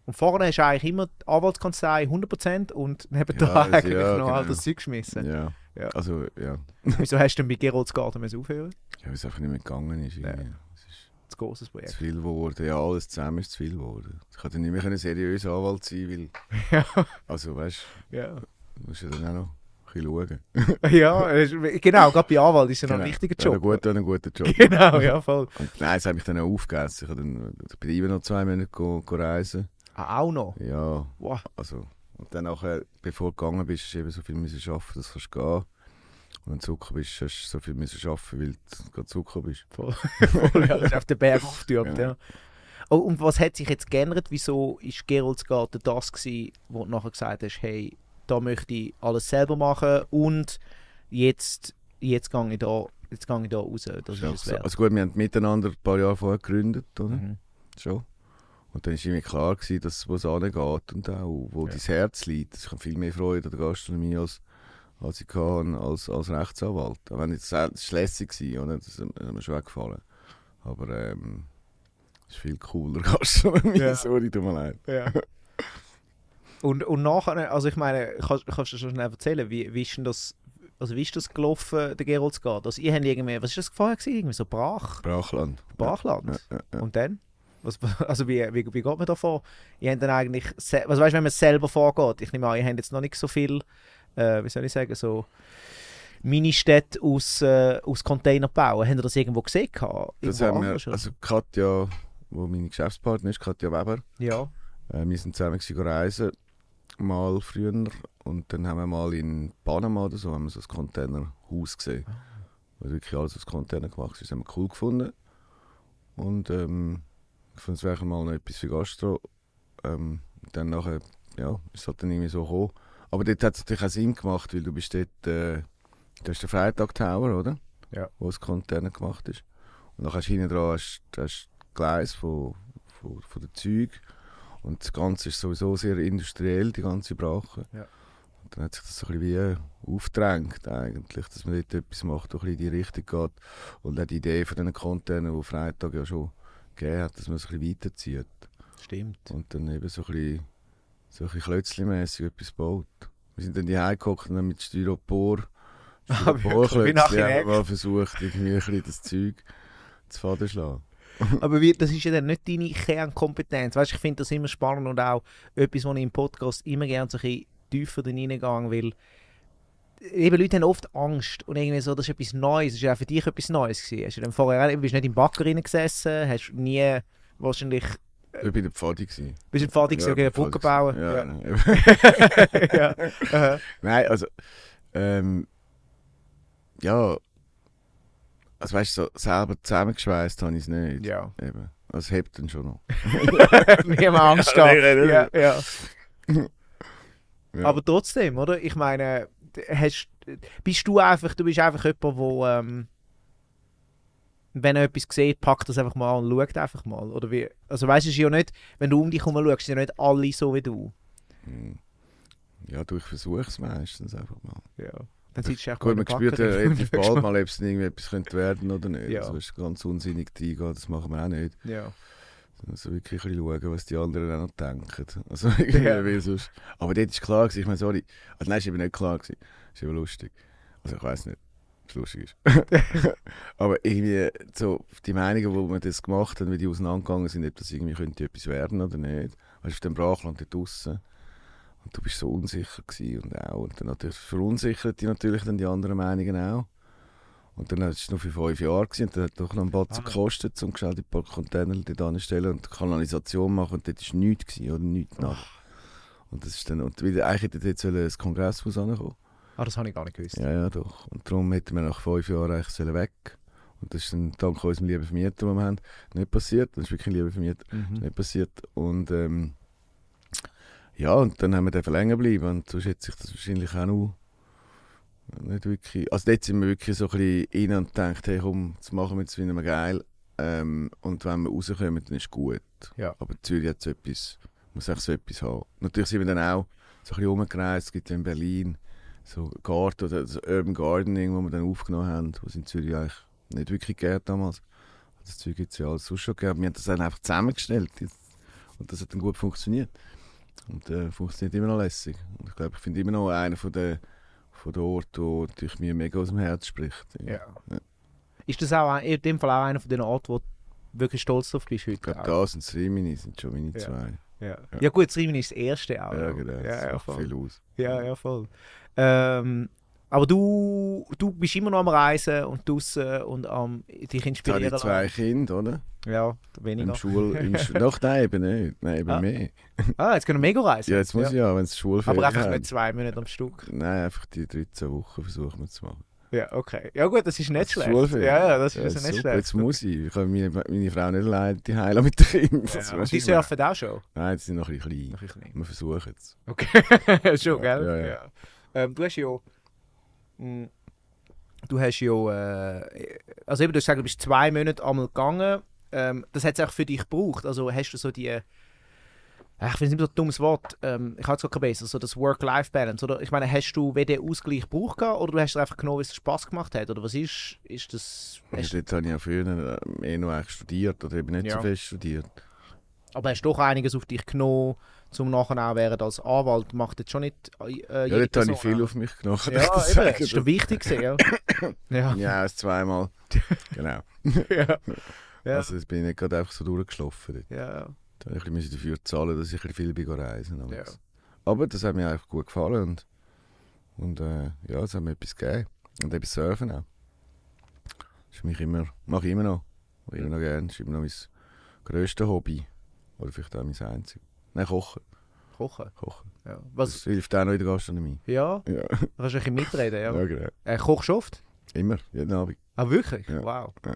Und vorne hast du eigentlich immer die Anwaltskanzlei 100% und nebenan Ja, also, eigentlich ja, noch all genau. das Zeug geschmissen. Ja. Ja. Also, ja. Wieso hast du denn bei Geroldsgarten müssen aufhören? Ja, weil es einfach nicht mehr gegangen ist. Ja. Es ist Das großes zu Projekt. viel geworden. Ja, alles zusammen ist zu viel geworden. Ich konnte nicht mehr ein seriöser Anwalt sein, weil... Ja. Also, weißt Ja. du, du musst ja dann auch noch ein bisschen schauen. ja, genau, gerade bei Anwalt ist ja noch ein wichtiger Ja, Job. ein guter, ein guter Job. Genau, ja, voll. Und nein, es hat mich dann auch aufgegessen. Ich, habe dann, bin immer noch zwei Monate go, go reisen. Ah, auch noch. Ja, Wow. also... Und dann nachher, bevor du gegangen bist, hast du eben so viel müssen arbeiten, dass du gehen. Und wenn du Zucker bist, hast du so viel müssen arbeiten, weil du gerade Zucker bist. Voll, voll ja, auf den Berg aufgetürmt, ja. Ja. Oh, und was hat sich jetzt geändert? Wieso ist Geroldsgarten das gewesen, wo du nachher gesagt hast, hey, da möchte ich alles selber machen und jetzt, jetzt gehe ich da, jetzt gehe ich da raus. Das Ja, ist es wert. Also gut, wir haben miteinander ein paar Jahre vorher gegründet, oder? Mhm. Schon. Und dann war irgendwie klar, gewesen, dass wo es angeht und auch wo Ja. dein Herz liegt. Ich habe viel mehr Freude an der Gastronomie als, als ich hatte, als, als Rechtsanwalt. Auch wenn das ist lässig war, oder? das ist mir schon weggefallen. Aber ähm, es ist viel cooler Gastronomie, Ja. sorry, tut mir leid. Ja. Und, und nachher, also ich meine, kannst, kannst du schon schnell erzählen, wie, wie ist denn das, also wie ist das gelaufen, der Geroldsgarten? Also ihr habt irgendwie, was ist das vorher gewesen? Irgendwie so Brach, Brachland. Brachland? Ja, ja. Und dann? Was, also wie, wie, wie geht man da vor? Ihr habt dann eigentlich, was weißt du, wenn man selber vorgeht? Ich nehme an, ihr habt jetzt noch nicht so viel, äh, wie soll ich sagen, so Ministädte aus, äh, aus Container bauen. Habt ihr das irgendwo gesehen? gehabt? Das Irgendwo haben wir, also Katja, wo meine Geschäftspartnerin ist, Katja Weber, ja. Äh, wir sind zusammen reisen, mal früher. Und dann haben wir mal in Panama oder so, haben wir so ein Containerhaus gesehen. Wo wirklich alles aus Container gemacht ist. Das haben wir cool gefunden. Und ähm, ich fand, es wäre mal noch etwas für Gastro. Ähm, dann nachher, ja, ist halt dann irgendwie so gekommen. Aber dort hat es natürlich auch Sinn gemacht, weil du bist dort, äh, du hast den Freitag Tower, oder? Ja. Wo das Container gemacht ist. Und dann hast du hinten dran hast, hast Gleis von, von, von den Zügen. Und das Ganze ist sowieso sehr industriell, die ganze Brache. Ja. Und dann hat sich das so ein bisschen wie aufgedrängt, eigentlich, dass man dort etwas macht, das ein bisschen in die Richtung geht. Und auch die Idee von diesen Containern, die Freitag ja schon gegeben hat, dass man es ein bisschen weiterzieht. Stimmt. Und dann eben so ein bisschen, so ein bisschen klötzli-mässig etwas baut. Wir sind dann die heimgekocht und haben mit Styropor, Ah, wir mal versucht, irgendwie ein bisschen das Zeug zu faden schlagen. Aber wie, das ist ja dann nicht deine Kernkompetenz. Weißt, ich finde das immer spannend und auch etwas, was ich im Podcast immer gerne so ein bisschen tiefer reingegangen will. Eben Leute haben oft Angst und irgendwie so, das ist etwas Neues, das ja auch für dich etwas Neues gewesen. Hast du dann vorher, auch- bist nicht im Backer gesessen, hast nie wahrscheinlich, Ich war in der Pfadi. gewesen. bist du Vater gewesen, okay, ich war Brücke Pfadi bauen. Ja, ja. Aha. Nein, also, ähm, ja, also weißt du, so selber zusammengeschweißt habe ich es nicht. ja. Eben. Also, es hebt dann schon noch. Angst Ja, haben. nein, nein, Ja, ja. Ja. Aber trotzdem, oder? Ich meine, hast, bist du einfach, du bist einfach jemand, wo, ähm, wenn er etwas sieht, packt das einfach mal und schaut einfach mal. Oder wie, also weißt du, es ist ja nicht, wenn du um dich herum schaust, sind ja nicht alle so wie du. Hm. Ja, du, ich versuche es meistens einfach mal. Ja. Dann sitzt du auch Gut, man spürt ja relativ bald mal. ob es irgendwie etwas könnte werden oder nicht. Ja. Also, ist ganz unsinnig reingehen, das machen wir auch nicht. Ja. Also wirklich ein bisschen schauen, was die anderen auch noch denken. Also irgendwie, Ja. sonst. Aber dort war klar, gewesen, ich meine, sorry. Also nein, es war eben nicht klar. Gewesen. Es ist eben lustig. Also ich weiß nicht, ob es lustig ist. Aber irgendwie so die Meinungen, wo wir das gemacht haben, wie die auseinandergegangen sind, ob das irgendwie könnte etwas werden oder nicht. Weißt du, auf dem Brachland dort draussen. Und du bist so unsicher gewesen und auch. Und dann natürlich verunsichert die natürlich dann die anderen Meinungen auch. Und dann war es noch für fünf Jahre gewesen, und dann hat doch noch ein Batzen Ah. gekostet, um schnell die paar Container dort anzustellen und die Kanalisation machen. Und dort war nichts gewesen, oder nichts nach. Und das ist dann, und wieder, eigentlich hätte sollen das Kongresshaus ankommen. Ah, das habe ich gar nicht gewusst. Ja, ja, doch. Und darum hätten wir nach fünf Jahren eigentlich weg. Und das ist dann dank unserem lieben Vermieter, den wir haben, nicht passiert. Das ist wirklich ein lieber Vermieter Mhm. nicht passiert. Und ähm, ja, und dann haben wir dürfen länger bleiben. Und so schätze ich das wahrscheinlich auch noch nicht wirklich. Also dort sind wir wirklich so ein bisschen rein und gedacht, hey komm, das machen wir jetzt wieder mal geil. Ähm, und wenn wir rauskommen, dann ist gut. Ja. Aber Zürich hat so etwas, muss echt so etwas haben. Natürlich sind wir dann auch so ein bisschen rumgereist. Es gibt in Berlin so Garten oder so Urban Gardening, wo wir dann aufgenommen haben, was in Zürich eigentlich nicht wirklich gegeben damals. Das Zeug gibt es ja alles sonst schon gegeben. Wir haben das dann einfach zusammengestellt. Und das hat dann gut funktioniert. Und äh, funktioniert immer noch lässig. Und ich glaube, ich finde immer noch einer von der, von der Ort, wo dich mir mega aus dem Herz spricht. Ja. Ist das auch in dem Fall auch einer von den Orten, wo du wirklich stolz drauf bist Ich heute? glaube, das und das Rimini sind schon meine Ja. zwei. Ja. Ja. ja gut, das Rimini ist das erste auch. Ja, genau. Ja, das ja, voll. viel aus. Ja, ja, voll. Ähm, aber du, du bist immer noch am Reisen und draußen und am dich Jetzt habe inspirieren ich zwei Kinder, oder? Ja, weniger. Im Schul, im Sch Doch, nein, eben nicht. Nein, eben Ah. mehr. Ah, jetzt können wir mega reisen. Ja, jetzt muss ich ja, wenn es Schulferien Aber einfach haben. nicht zwei Monate am Stück. Nein, einfach die 13 Wochen versuchen wir zu machen. Ja, okay. Ja gut, das ist nicht Das schlecht. Schulferien. Ja, ja, das ist Ja, also nicht super, schlecht. jetzt muss ich. Ich kann meine, meine Frau nicht allein die Heile mit den Kindern. Ja, und die surfen auch schon. Nein, die sind noch ein bisschen klein. Noch ein bisschen. Wir versuchen es. Okay, schon, gell? Ja, ja. Ähm, du hast ja. Mh, Du hast ja. Äh, also eben, du hast gesagt, du bist zwei Monate einmal gegangen. Ähm, das hat es auch für dich gebraucht. Also hast du so die. äh, Ich finde es immer so ein dummes Wort. Ähm, ich habe es gar kein besser. So das Work-Life-Balance. Oder ich meine, hast du weder Ausgleich gebraucht oder du hast einfach genommen, weil es Spaß gemacht hat? Oder was ist, ist das. Also Hast, dort habe ich ja früher äh, eh noch studiert oder eben nicht Ja. so fest studiert. aber hast du doch einiges auf dich genommen, zum nachher auch während als Anwalt macht jetzt schon nicht. Äh, Ja, dort habe ich viel auf mich genommen. Ja, ich dir eben, das ist doch wichtig ja. ja. Ja, zweimal. genau. ja. Ja. Also jetzt bin ich nicht gerade einfach so durchgeschlafen. Ja. Da ich bisschen dafür zahlen, dass ich viel bin reisen aber, Ja. aber das hat mir einfach gut gefallen und, und äh, ja, es hat mir etwas gegeben. Und eben Surfen auch. Das mich immer, mache ich immer noch. Ich immer noch gerne. Das ist immer noch mein grösstes Hobby. Oder vielleicht auch mein einziges. Nein, Kochen. Kochen. Kochen. Ja. Das Was, hilft auch noch in der Gastronomie. ja, Ja, da kannst du ein bisschen mitreden. Ja. ja genau. Äh, kochst du oft? Immer, jeden Abend. Ah, wirklich? Ja. Wow. Ja.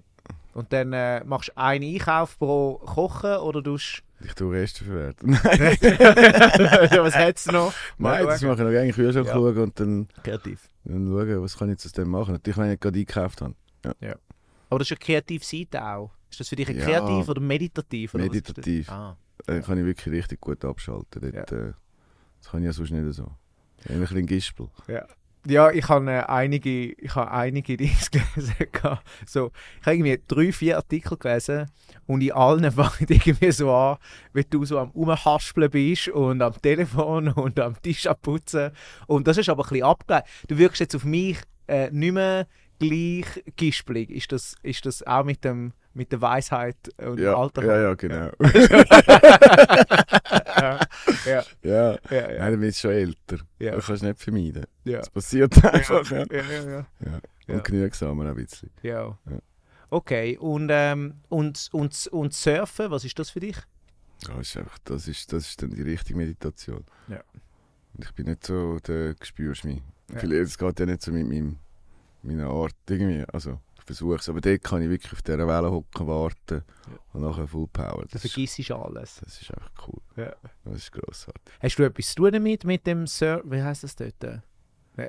Und dann äh, machst du einen Einkauf pro Kochen oder tust Ich tue Reste verwerten. Nein, Was hättest du noch? Nein das mache ich noch gerne den Kühlschrank Ja. schauen und dann, Kreativ. dann schauen, was kann ich aus dem machen. Natürlich, wenn ich gerade eingekauft habe. Aber das ist eine kreative Seite auch. Ist das für dich ein Ja. kreativ oder meditativ? Oder das? Meditativ. Ah. Dann kann ich wirklich richtig gut abschalten. Dort, äh, das kann ich ja sonst nicht so. Wie ein Gispel. Ja, ich habe äh, einige, ich habe einige Dings gelesen. so, ich habe irgendwie drei, vier Artikel gelesen und in allen fangen irgendwie so an, wie du so am Rumhaspeln bist und am Telefon und am Tisch abputzen. Und das ist aber ein bisschen abgeleitet. Du wirkst jetzt auf mich äh, nicht mehr gleich gispelig. Ist das, ist das auch mit, dem, mit der Weisheit und Ja, Alter? ja, ja, genau. ja, ja, ja. ja, ja, Nein, dann bist du schon älter. Ja. Das kannst du nicht vermeiden. ja. Das passiert einfach. Ja. Ja, ja, ja. Ja. Und genügsamer ein bisschen. Ja. Ja. Okay, und, ähm, und, und, und Surfen, was ist das für dich? Ja, das, ist einfach, das, ist, das ist dann die richtige Meditation. Ja. Und ich bin nicht so, der spürst mich. Vielleicht, es geht ja nicht so mit meinem, meiner Art irgendwie. Also, versuche es. Aber dort kann ich wirklich auf dieser Welle hocken, warten und nachher Full Power. Du Das ist, vergisst alles. das ist einfach cool. Ja. Das ist grossartig. Hast du etwas zu tun damit, mit dem Surf, wie heißt das dort? Äh,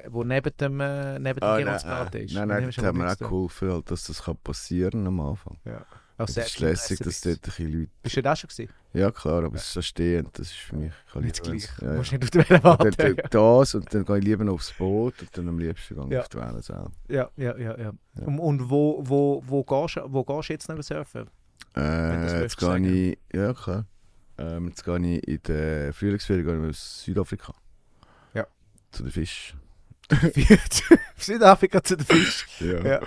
Wo neben dem, äh, neben dem Ah, nein, ist. nein, nein, hast das du hat mir auch geholfen, halt, dass das kann passieren am Anfang. Als Es ist lässig, dass dort ein bisschen Leute... Bist du da schon gewesen? Ja klar, aber es ist so stehend, das ist für mich... Ich kann Nicht gleich. Ja, ja. musst nicht auf die Welle warten. dann, dann das und dann gehe ich lieber noch aufs Boot und dann am liebsten gehe ich Ja. auf die Wellen selber. Ja, ja, ja. ja. Ja. Und, und wo, wo, wo, gehst, du- wo gehst du jetzt noch surfen? Äh, jetzt gehe ich... Ja, klar. Ähm, jetzt gehe ich in der Frühlingsferien gehe ich nach Südafrika. Ja. Zu den Fisch. Südafrika zu den Fisch. Ja.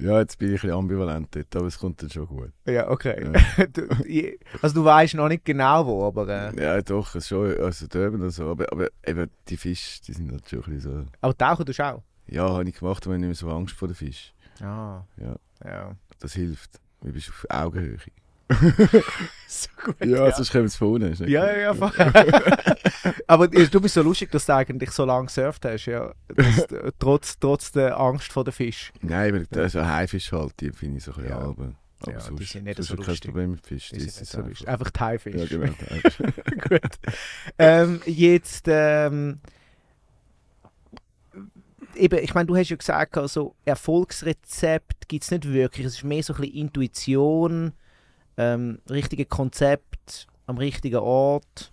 Ja. jetzt bin ich ein bisschen ambivalent dort, aber es kommt dann schon gut. Ja, okay. Ja. du, also du weißt noch nicht genau wo, aber, äh, Ja, doch, es schon, also da oben und so, aber, aber eben die Fische, die sind halt ein bisschen so... aber tauchen tust du auch? Ja, habe ich gemacht, aber ich nicht mehr so Angst vor den Fisch. Ah, Ja. ja. Das hilft. Du bist auf Augenhöhe. So gut. Ja, sonst kommen sie von unten. Ja, ja, ja. voll. Aber du bist so lustig, dass du eigentlich so lange gesurft hast, ja. Das, trotz, trotz der Angst vor den Fisch. Nein, aber so Haifisch halt, die finde ich so ein bisschen Ja. albern. Aber Ja, die sonst, sind nicht sonst so ich kein lustig. Problem mit Fisch. Die Die sind nicht so lustig. einfach. Einfach Thai-Fisch. Ja, genau. Gut. Ähm, jetzt, ähm, eben, ich meine, du hast ja gesagt, also Erfolgsrezept gibt es nicht wirklich. Es ist mehr so ein bisschen Intuition, ähm, richtige Konzept am richtigen Ort,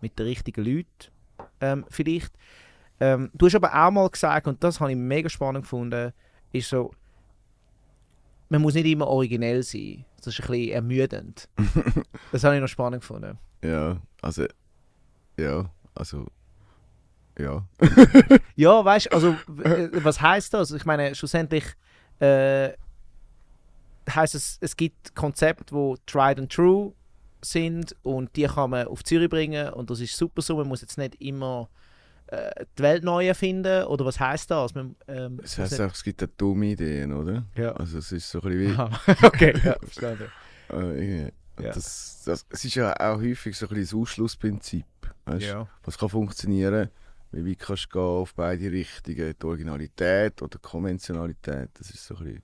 mit den richtigen Leuten ähm, vielleicht. Ähm, du hast aber auch mal gesagt, und das habe ich mega spannend gefunden, ist so, man muss nicht immer originell sein. Das ist ein bisschen ermüdend. das habe ich noch spannend gefunden. ja, also... Ja, also... Ja. Ja, weißt du, also äh, was heißt das? Ich meine, schlussendlich äh, heißt es, es gibt Konzepte, die tried and true sind und die kann man auf Zürich bringen und das ist super so. Man muss jetzt nicht immer äh, die Welt neu erfinden oder was heißt das? Man, ähm, Das muss heisst auch, es gibt auch dumme Ideen, oder? Ja. Also es ist so ein bisschen Aha, okay, ja, verstanden. wie... Äh, Ja. das, das, es ist ja auch häufig so ein bisschen das Ausschlussprinzip. Weißt? Ja. Was kann funktionieren? Wie weit kannst du gehen auf beide Richtungen? Die Originalität oder die Konventionalität? Das ist so ein bisschen...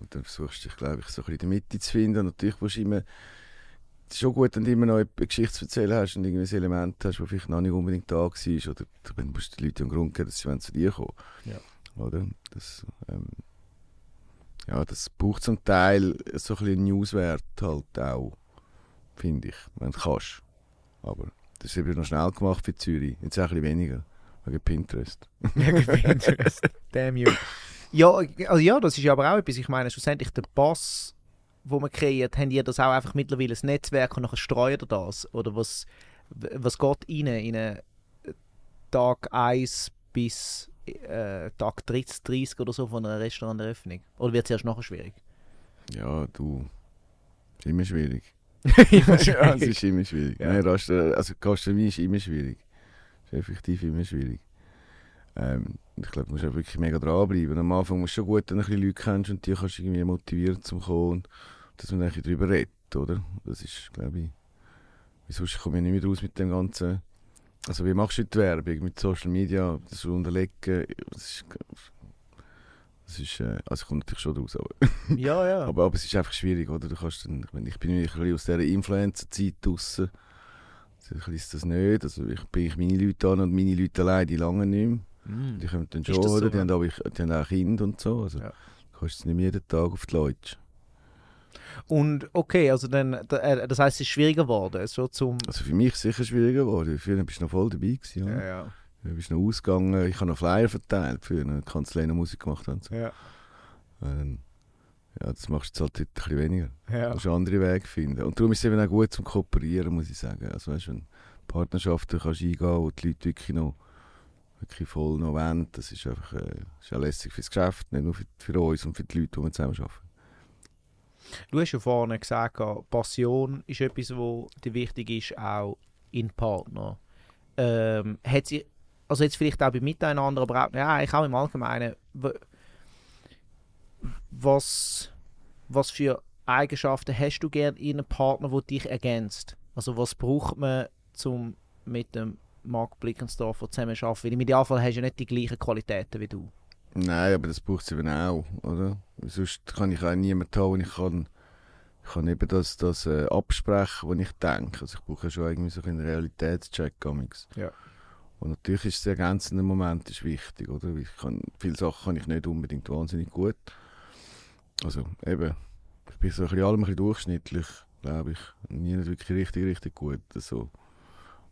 Und dann versuchst du dich, glaube ich, so ein bisschen in der Mitte zu finden. Und natürlich musst du immer... Es ist schon gut, wenn du immer noch eine Geschichte zu erzählen hast und irgendwie ein Element hast, das vielleicht noch nicht unbedingt da war. Oder dann musst du den Leuten einen Grund geben, dass sie zu dir kommen Ja. Oder? Das, ähm, ja, das braucht zum Teil so ein bisschen Newswert halt auch, finde ich, wenn du kannst. Aber das ist eben noch schnell gemacht für Zürich. Jetzt auch ein bisschen weniger, wegen Pinterest. Wegen Pinterest. Damn you. Ja, also ja, das ist ja aber auch etwas. Ich meine, schlussendlich der Boss, wo man kreiert, haben die das auch einfach mittlerweile ein Netzwerk und nachher streuen ihr das? Oder was, was geht rein in einen Tag 1 bis äh, Tag 30, 30 oder so von einer Restauranteröffnung? Oder wird es erst nachher schwierig? Ja, du, ist immer schwierig. Immer ja, es ist immer schwierig. Ja. Nein, Raster, also Gastronomie ist immer schwierig. Ist effektiv immer schwierig. Ähm, ich glaube, du musst wirklich mega dranbleiben. Am Anfang musst du schon gut, wenn du ein bisschen Leute kennst und die kannst du irgendwie motivieren zum Kommen dass man bisschen darüber redet, oder? Das ist, glaube ich, weil sonst komme ich nicht mehr raus mit dem Ganzen. Also wie machst du die Werbung mit Social Media, das unterlegen, das ist, das ist äh, also kommt natürlich schon raus, aber Ja, ja. aber, aber es ist einfach schwierig, oder? Du kannst dann, ich, meine, ich bin ein bisschen aus dieser Influencer-Zeit draussen. Also, ist das nicht. Also ich bringe ich meine Leute an und meine Leute allein, die lange nicht mehr. Mm. Die kommen dann schon, so, oder? Die, ja? haben aber, die haben auch Kinder und so. Also Ja. du kannst jetzt nicht mehr jeden Tag auf die Leute. Und okay, also dann, da- äh, das heißt, es ist schwieriger geworden, so zum... Also für mich ist es sicher schwieriger geworden. Früher bist du noch voll dabei gewesen, ja. ja. Du bist noch ausgegangen. Ich habe noch Flyer verteilt für eine Kanzlei noch Musik gemacht haben. So. Ja. Ähm, ja, das machst du jetzt halt heute ein bisschen weniger. ja. Du musst andere Wege finden. Und darum ist es eben auch gut zum Kooperieren, muss ich sagen. Also weißt, wenn du Partnerschaften kannst eingehen wo die Leute wirklich noch wirklich voll noch das ist einfach äh, ist auch lässig fürs Geschäft, nicht nur für, für uns und für die Leute, die wir zusammen arbeiten. Du hast ja vorhin gesagt, Passion ist etwas, wo dir wichtig ist, auch in Partner. Ähm, hat sie, also jetzt vielleicht auch bei Miteinander, aber auch, ja, eigentlich auch im Allgemeinen, was, was für Eigenschaften hast du gern in einem Partner, der dich ergänzt? Also was braucht man, um mit dem Mark Blickensdorfer zusammen zu arbeiten? Weil im Idealfall hast du ja nicht die gleichen Qualitäten wie du. Nein, aber das braucht es eben auch, oder? Sonst kann ich auch niemanden haben, wo ich kann, ich kann eben das, das äh, absprechen, was ich denke. Also ich brauche ja schon irgendwie so einen Realitätscheck amigs. Ja. Und natürlich ist der ergänzende Moment ist wichtig, oder? Weil Ich kann, viele Sachen kann ich nicht unbedingt wahnsinnig gut. Also eben, ich bin so ein bisschen allem ein bisschen durchschnittlich, glaube ich. Nie nicht wirklich richtig, richtig gut. So.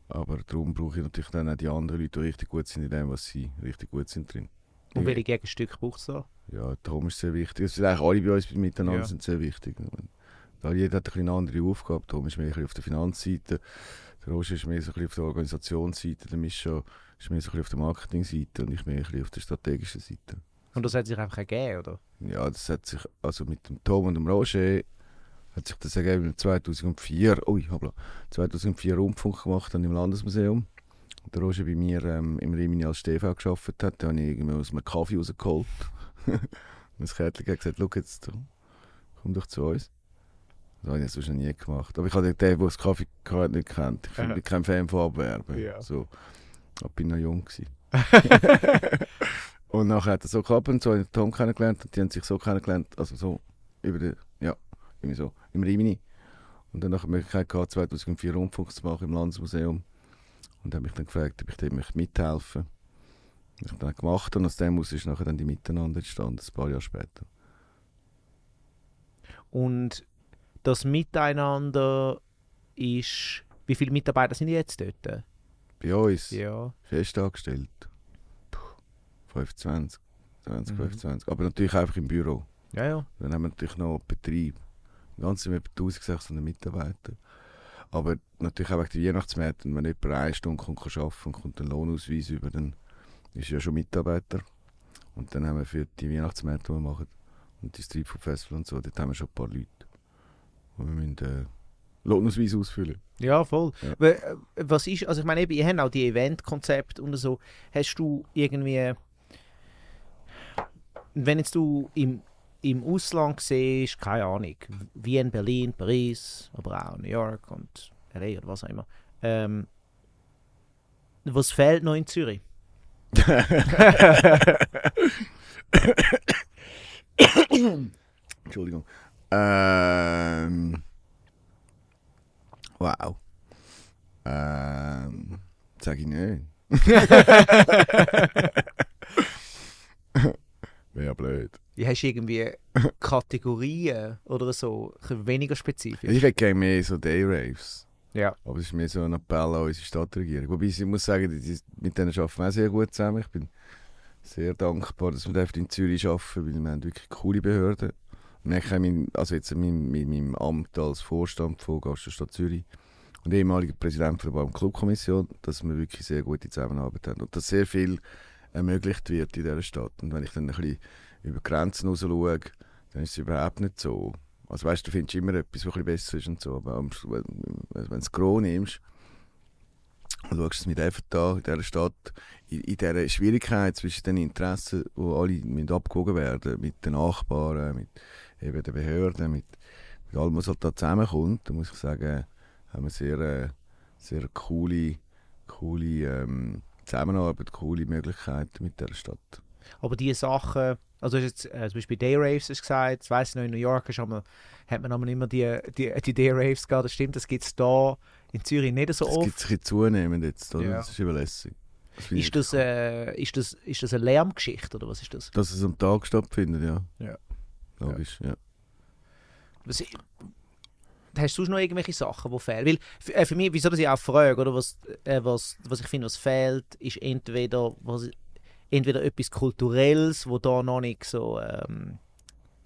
Aber darum brauche ich natürlich dann auch die anderen Leute, die richtig gut sind in dem, was sie richtig gut sind drin. Und welche Gegenstücke brauchst du da? Ja, Tom ist sehr wichtig. Es sind eigentlich alle bei uns miteinander Ja. sind sehr wichtig. Da jeder hat ein bisschen eine andere Aufgabe. Tom ist mehr auf der Finanzseite, der Roger ist mehr so auf der Organisationsseite, der Mischa ist mehr so auf der Marketingseite und ich mehr ein bisschen auf der strategischen Seite. Und das hat sich einfach ergeben, oder? Ja, das hat sich, also mit dem Tom und dem Roger hat sich das ergeben im 2004, ui, hoppla, 2004 Rundfunk gemacht dann im Landesmuseum. Der Roger bei mir ähm, im Rimini als TV gearbeitet hat, da habe ich irgendwie aus einem Kaffee rausgeholt. und das Kärtchen hat gesagt, schau jetzt, komm doch zu uns. Das habe ich sonst noch nie gemacht. Aber ich habe den, der das Kaffee hatte, nicht kennt. Ich bin kein Fan von Abwerben. Ja. So. Ich bin noch jung. Und nachher hat er so gehabt und so den Tom kennengelernt und die haben sich so kennengelernt, also so über den, irgendwie so, im Rimini. Und dann nachher die Möglichkeit gehabt, 2004 Rundfunk zu machen im Landesmuseum. Und habe mich dann gefragt, ob ich dem mithelfen möchte. Das habe ich dann gemacht und aus dem aus ist nachher dann die Miteinander entstanden, ein paar Jahre später. Und das Miteinander ist. Wie viele Mitarbeiter sind jetzt dort? Bei uns, Ja. fest angestellt, Puh, 25, 20, Mhm. 25. Aber natürlich einfach im Büro. Ja, ja. Dann haben wir natürlich noch Betrieb. Ganz sind wir etwa 1600 Mitarbeiter. Aber natürlich auch wegen der Weihnachtsmärkte, wenn jemand eine Stunde kommt, kann arbeiten und kommt einen Lohnausweis über, dann ist er ja schon Mitarbeiter. Und dann haben wir für die Weihnachtsmärkte, die wir machen, und die Street Food Festival und so, dort haben wir schon ein paar Leute. Und wir müssen äh, Lohnausweis ausfüllen. Ja, voll. Ja. Äh, Was ist, also ich meine, eben, ihr habt auch die Eventkonzepte und so. Hast du irgendwie, wenn jetzt du im, im Ausland siehst, keine Ahnung, Wien, Berlin, Paris, aber auch New York und LA oder was auch immer, ähm, was fehlt noch in Zürich? Entschuldigung. Ähm. Wow. Ähm. Sag ich nicht. Wäre ja blöd. Hast du irgendwie Kategorien oder so, weniger spezifisch? Ich hätte gerne mehr so Day-Raves. Ja. Aber es ist mehr so ein Appell an unsere Stadtregierung. Wobei ich muss sagen, die, mit denen arbeiten wir auch sehr gut zusammen. Ich bin sehr dankbar, dass wir in Zürich arbeiten, weil wir haben wirklich coole Behörden. Und ich habe mein, also jetzt in meinem, in meinem Amt als Vorstand von Gaststadt Zürich und ehemaliger Präsident der Baum Clubkommission, dass wir wirklich sehr gute Zusammenarbeit haben und dass sehr viel ermöglicht wird in dieser Stadt. Und wenn ich dann ein bisschen über Grenzen raus schaue, dann ist es überhaupt nicht so. Also weißt du, findest immer etwas, was ein besser ist und so, aber wenn du das Gros nimmst und schaust es mit einfach da in dieser Stadt, in, in dieser Schwierigkeit zwischen den Interessen, die alle müssen abgewogen werden mit den Nachbarn, mit eben den Behörden, mit, mit allem, was halt da zusammenkommt, da muss ich sagen, haben wir sehr, äh, sehr coole, coole ähm, Zusammenarbeit, coole Möglichkeiten mit dieser Stadt. Aber diese Sachen, also du hast jetzt äh, zum Beispiel Day Raves hast du gesagt, das weiss ich noch, in New York ist aber, hat man immer die, die, die Day Raves gehabt, das stimmt, das gibt es da in Zürich nicht so Das oft. gibt es ein zunehmend jetzt, oder? Ja. Das ist überlässig. Das Ist das, äh, ist, das, ist das eine Lärmgeschichte oder was ist das? Dass es am Tag stattfindet, ja. Ja. Logisch, ja. Was, hast du noch irgendwelche Sachen, die fehlen? Weil für, äh, für mich, wieso dass ich auch frage, oder was, äh, was, was ich finde, was fehlt, ist entweder, was, entweder etwas Kulturelles, wo da noch nicht so ähm,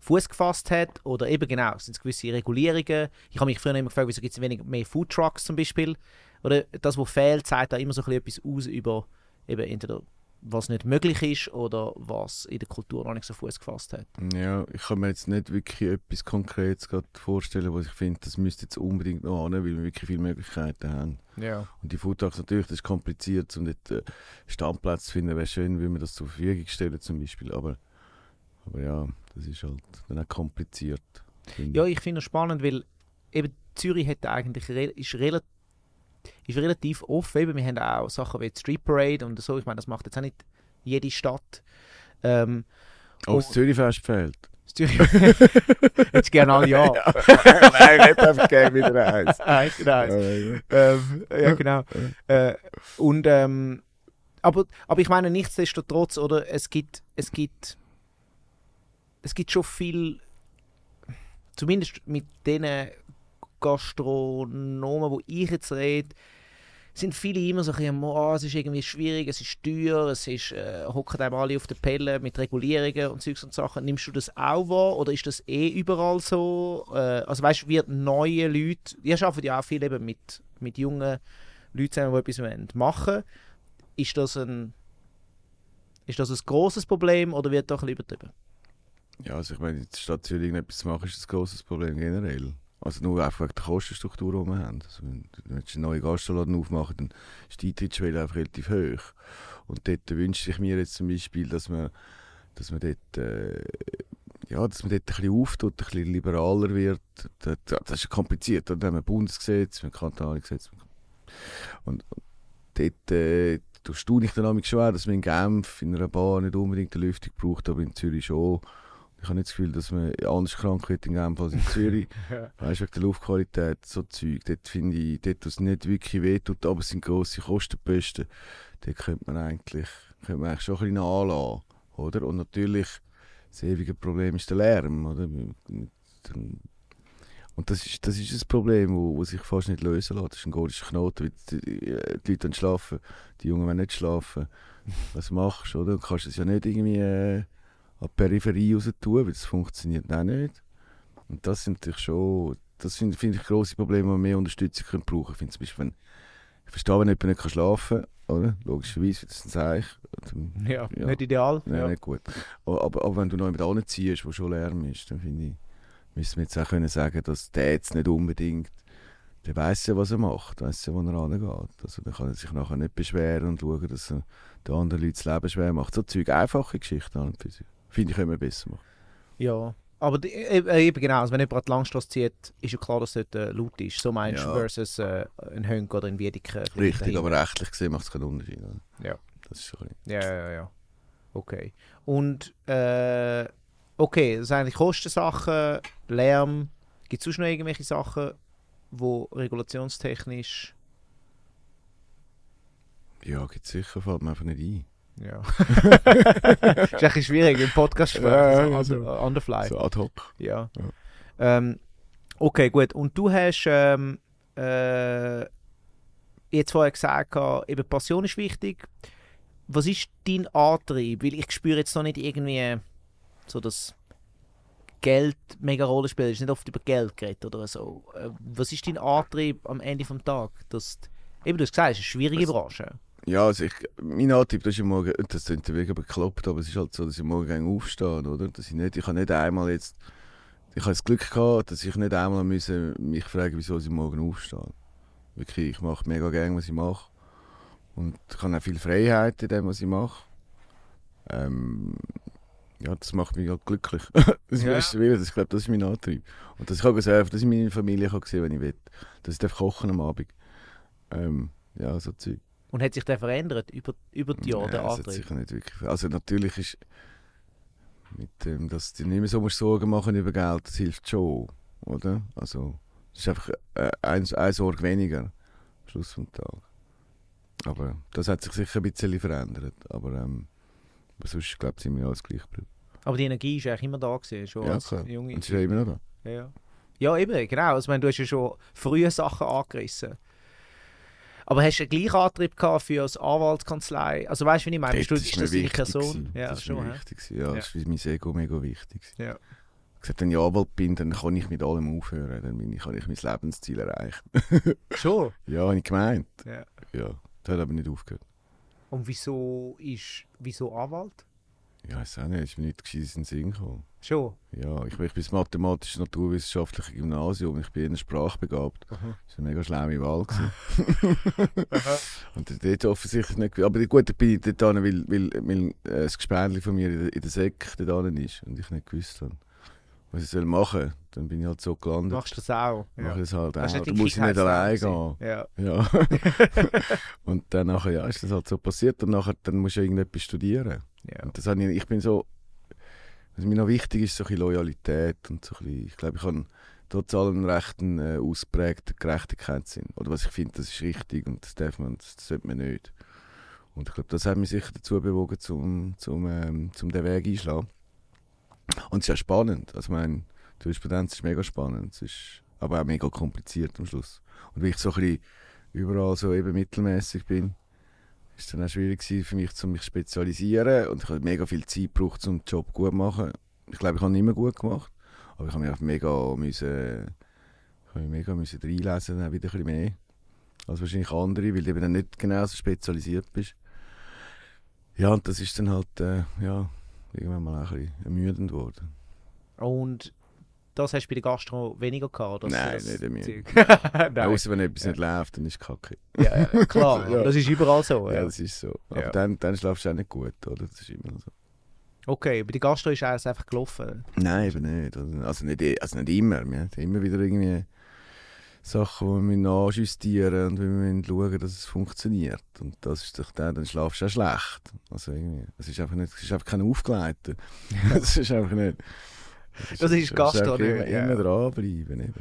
Fuß gefasst hat, oder eben genau, sind es gewisse Regulierungen. Ich habe mich früher immer gefragt, wieso gibt es weniger mehr Foodtrucks zum Beispiel? Oder das, was fehlt, zeigt da immer so ein bisschen etwas aus über eben entweder was nicht möglich ist oder was in der Kultur noch nicht so Fuß gefasst hat. Ja, ich kann mir jetzt nicht wirklich etwas Konkretes gerade vorstellen, was ich finde, das müsste jetzt unbedingt noch an, weil wir wirklich viele Möglichkeiten haben. Ja. Und die Foodtrucks natürlich, das ist kompliziert, um dort äh, Standplätze zu finden. Wäre schön, wenn wir das zur Verfügung stellen zum Beispiel, aber, aber ja, das ist halt dann auch kompliziert. finde Ja, ich finde es spannend, weil eben Zürich hat eigentlich re ist, relativ ist relativ offen. Eben, wir haben auch Sachen wie die Street Parade und so. Ich meine, das macht jetzt auch nicht jede Stadt. Ähm, Oh, das Zürichfest fehlt. jetzt gerne alle ja. Nein, nicht einfach gerne wieder eins. Eins, eins. Ja, ähm, ja, genau. Äh, und, ähm, aber, aber ich meine, nichtsdestotrotz, oder, es gibt, es gibt, es gibt schon viel, zumindest mit den Gastronomen, wo ich jetzt rede, sind viele immer so ein bisschen, oh, es ist irgendwie schwierig, es ist teuer, es ist, äh, hocken einem alle auf der Pelle mit Regulierungen und Zeugs und Sachen. Nimmst du das auch wahr oder ist das eh überall so? Äh, also weißt du, wird neue Leute, ihr arbeitet ja auch viel eben mit, mit jungen Leuten zusammen, die etwas machen. Ist das ein ist das ein grosses Problem oder wird doch ein bisschen übertrieben? Ja, also ich meine, in der Zürich irgendetwas zu machen, ist ein grosses Problem generell. Also nur einfach wegen der Kostenstruktur, die wir haben. Also wenn wir einen neuen Gastladen aufmachen, dann ist die Eintrittsschwelle einfach relativ hoch. Und dort wünsche ich mir jetzt zum Beispiel, dass man, dass man dort, äh, ja, dass man dort ein bisschen auftut, ein bisschen liberaler wird. Das, das ist kompliziert. Dann haben wir ein Bundesgesetz, wir haben kantonale. Und, und dort äh, da staune ich dann manchmal schwer, dass man in Genf in einer Bar nicht unbedingt eine Lüftung braucht, aber in Zürich schon. Ich habe nicht das Gefühl, dass man anders krank wird in Genf als in Zürich. Weißt du, wegen der Luftqualität, so Zeug. Dort finde ich, dort, wo es nicht wirklich wehtut, aber es sind grosse Kostenposten, dort könnte man eigentlich, könnte man eigentlich schon ein bisschen anlassen. Oder? Und natürlich, das ewige Problem ist der Lärm. Oder? Dem- Und das ist, das ist ein Problem, wo, wo sich fast nicht lösen lässt. Das ist ein gordischer Knoten. weil Die, die Leute schlafen, die Jungen wollen nicht schlafen. Was machst du? Oder? Du kannst es ja nicht irgendwie äh, an die Peripherie raus tun, weil das funktioniert auch nicht. Und das sind natürlich schon, das finde find ich grosse Probleme, wo wir mehr Unterstützung können brauchen können. Ich wenn, ich verstehe, wenn jemand nicht schlafen kann, oder? Logischerweise, das ist ein Zeichen. Ja, ja, nicht ideal. Ja, Ja. nicht gut. Aber, aber, aber wenn du noch jemanden anziehst, wo schon Lärm ist, dann finde ich, müssen wir jetzt auch können sagen, dass der jetzt nicht unbedingt, der weiß ja, was er macht, weiß ja, wo er angeht. Also dann kann er sich nachher nicht beschweren und schauen, dass er den anderen Leuten das Leben schwer macht. So Zeug, einfache Geschichten an und für sich. Finde ich, wir besser machen. Ja. Aber die, äh, eben genau, also wenn jemand an die Langstrasse zieht, ist ja klar, dass es dort äh, laut ist. So meinst du Ja. versus äh, ein Hönk oder ein Wiedeker. Richtig, aber rechtlich gesehen macht es keinen Unterschied. Oder? Ja. Das ist ein. Ja, ja, ja. Okay. Und, äh, okay, das sind eigentlich Kostensachen, Lärm. Gibt es sonst noch irgendwelche Sachen, wo regulationstechnisch. Ja, gibt sicher, fällt mir einfach nicht ein. Ja. ist ein bisschen schwierig im Podcast sprechen. Ja, so also- on, the- fly. So ad hoc. Ja. Ja. Ähm, okay, gut. Und du hast ähm, äh, jetzt vorher gesagt, eben Passion ist wichtig. Was ist dein Antrieb? Weil ich spüre jetzt noch nicht irgendwie so, dass Geld mega Rolle spielt. Es ist nicht oft über Geld geredet oder so. Äh, was ist dein Antrieb am Ende des Tages? Dass, eben, du hast gesagt, es ist eine schwierige Branche. Ja, also ich, mein Antrieb, ist ja morgen, das klingt wirklich bekloppt, aber es ist halt so, dass ich morgen gerne aufstehe, oder? Dass ich nicht, ich habe nicht einmal jetzt, ich habe das Glück gehabt, dass ich nicht einmal müssen mich fragen, wieso ich morgen aufstehe. Wirklich, ich mache mega gerne, was ich mache. Und ich habe auch viel Freiheit in dem, was ich mache. Ähm, ja, das macht mich halt glücklich. das Ja. ist das, ich glaube, das ist mein Antrieb. Und dass ich auch surfen, dass ich meine Familie kann sehen, wenn ich will. Dass ich kochen am Abend. Ähm, ja, so Zeug. Und hat sich der verändert über, über die Jahre, der Ja, Antrieb? sicher nicht wirklich. Also natürlich ist mit dem, dass du nicht mehr so musst Sorgen machen über Geld, das hilft schon, oder? Also es ist einfach äh, ein, eine Sorge weniger am Schluss vom Tag. Aber das hat sich sicher ein bisschen verändert. Aber, ähm, aber sonst glaube ich, sind wir alles gleich geblieben. Aber die Energie ist eigentlich immer da gewesen, schon Ja, als klar. junge Und ist ja immer noch da. Ja. ja, eben, genau. Also, ich meine, du hast ja schon frühe Sachen angerissen. Aber hast du einen gleichen Antrieb gehabt für als Anwaltskanzlei? Also weißt du, wie ich meine? Bist du, Dort ist mir das deine Person? Ja, das ist schon. mir wichtig. Ja, Ja. das ist mein Ego mega wichtig. Ja. Ich gesagt, wenn ich Anwalt bin, dann kann ich mit allem aufhören. Dann bin ich, kann ich mein Lebensziel erreichen. Schon? Ja, habe ich gemeint. Ja. Ja, das hat aber nicht aufgehört. Und wieso ist wieso Anwalt? Ja, ich weiß auch nicht, ist mir nicht gescheit in den Sinn gekommen. Schon. Ja, ich, ich bin das mathematisches naturwissenschaftliche Gymnasium, ich bin eher sprachbegabt. Das war eine mega schlaue Wahl. gewesen. Und dort offensichtlich nicht. Aber gut, ich bin dort hin, weil, weil, weil äh, das Gespänli von mir in der, in der Sek dort hin ist und ich nicht gewusst habe, was ich soll machen soll. Dann bin ich halt so gelandet. Machst du das auch? Mache ich das halt auch. nicht Du musst nicht allein gehen. Kindheitstraum Ja. und dann nachher, ja, ist das halt so passiert und nachher dann musst du ja irgendetwas studieren. Ja. Und das habe ich, ich bin so, was mir noch wichtig ist, so ein Loyalität und so ein bisschen, ich glaube, ich habe trotz allem recht einen äh, ausprägten Gerechtigkeitssinn. Oder was ich finde, das ist richtig und das darf man, das, sollte man nicht. Und ich glaube, das hat mich sicher dazu bewogen, zum, zum, ähm, zum den Weg einschlagen. Und es ist ja spannend. Also, meine, Jurisprudenz ist mega spannend. Es ist aber auch mega kompliziert am Schluss. Und weil ich so ein bisschen überall so eben mittelmäßig bin, ist dann auch schwierig für mich, zu mich zu spezialisieren. Und ich habe mega viel Zeit gebraucht, um den Job gut zu machen. Ich glaube, ich habe ihn immer gut gemacht. Aber ich habe mich einfach mega müssen, ich habe mich mega müssen reinlesen, dann wieder ein bisschen mehr. Als wahrscheinlich andere, weil du eben dann nicht genau so spezialisiert bist. Ja, und das ist dann halt, äh, ja, irgendwann mal ein bisschen ermüdend geworden. Und das hast du bei der Gastro weniger gehabt? Nein, das nicht ermüdend. Zeug? Nein. Außer wenn etwas Ja. nicht läuft, dann ist es kacke. ja, klar, Ja. das ist überall so. Ja, Ja. das ist so. Aber Ja. dann, dann schlafst du auch nicht gut, oder? Das ist immer so. Okay, bei der Gastro ist alles einfach gelaufen. Nein, eben nicht. Also also nicht, also nicht immer. Wir haben immer wieder irgendwie Sachen, die wir nachjustieren und wir müssen schauen, dass es funktioniert. Und das ist doch dann, dann schlafst du auch schlecht. Also irgendwie, es ist einfach nicht, es ist einfach kein Aufgeleiter. Das ist einfach nicht. Das ist Gastro einfach nicht, Immer, ja. immer dranbleiben. Eben.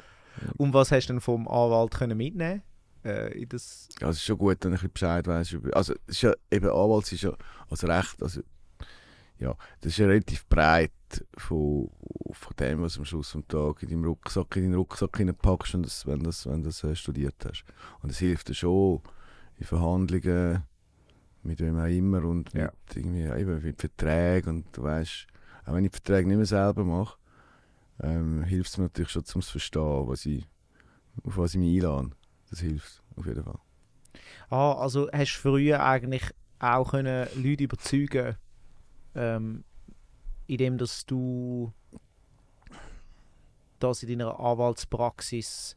Und was hast du denn vom Anwalt können mitnehmen äh, das Ja, es ist schon gut, wenn ich ein bisschen Bescheid über- Also, es ist ja, eben Anwalt ist ja, also Recht, also, ja, das ist ja relativ breit von, von dem, was du am Schluss vom Tag in deinem Rucksack, in deinen Rucksack hineinpackst, wenn du das, wenn das, wenn das äh, studiert hast. Und es hilft dir schon in Verhandlungen mit wem auch immer und Ja. mit irgendwie, eben mit Verträgen und du weißt, auch wenn ich Verträge nicht mehr selber mache, ähm, hilft es mir natürlich schon, um zu verstehen, was ich, auf was ich mich einlade. Das hilft auf jeden Fall. Ah, also hast du früher eigentlich auch können Leute überzeugen ähm, indem dass du das in deiner Anwaltspraxis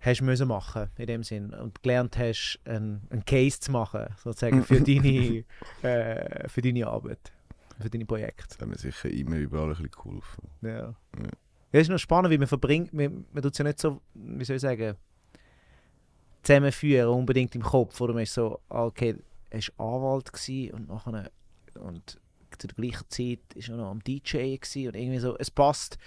hast müssen machen in dem Sinn und gelernt hast einen, einen Case zu machen sozusagen für deine äh, für deine Arbeit für deine Projekte Das hat mir sicher immer überall ein bisschen geholfen. ja. Ja. ja es ist noch spannend wie man verbringt man, man tut es ja nicht so wie soll ich sagen zusammenführen unbedingt im Kopf oder man ist so ah, okay er war Anwalt und nachher und zu der gleichen Zeit ist er noch am DJ gewesen und irgendwie so es passt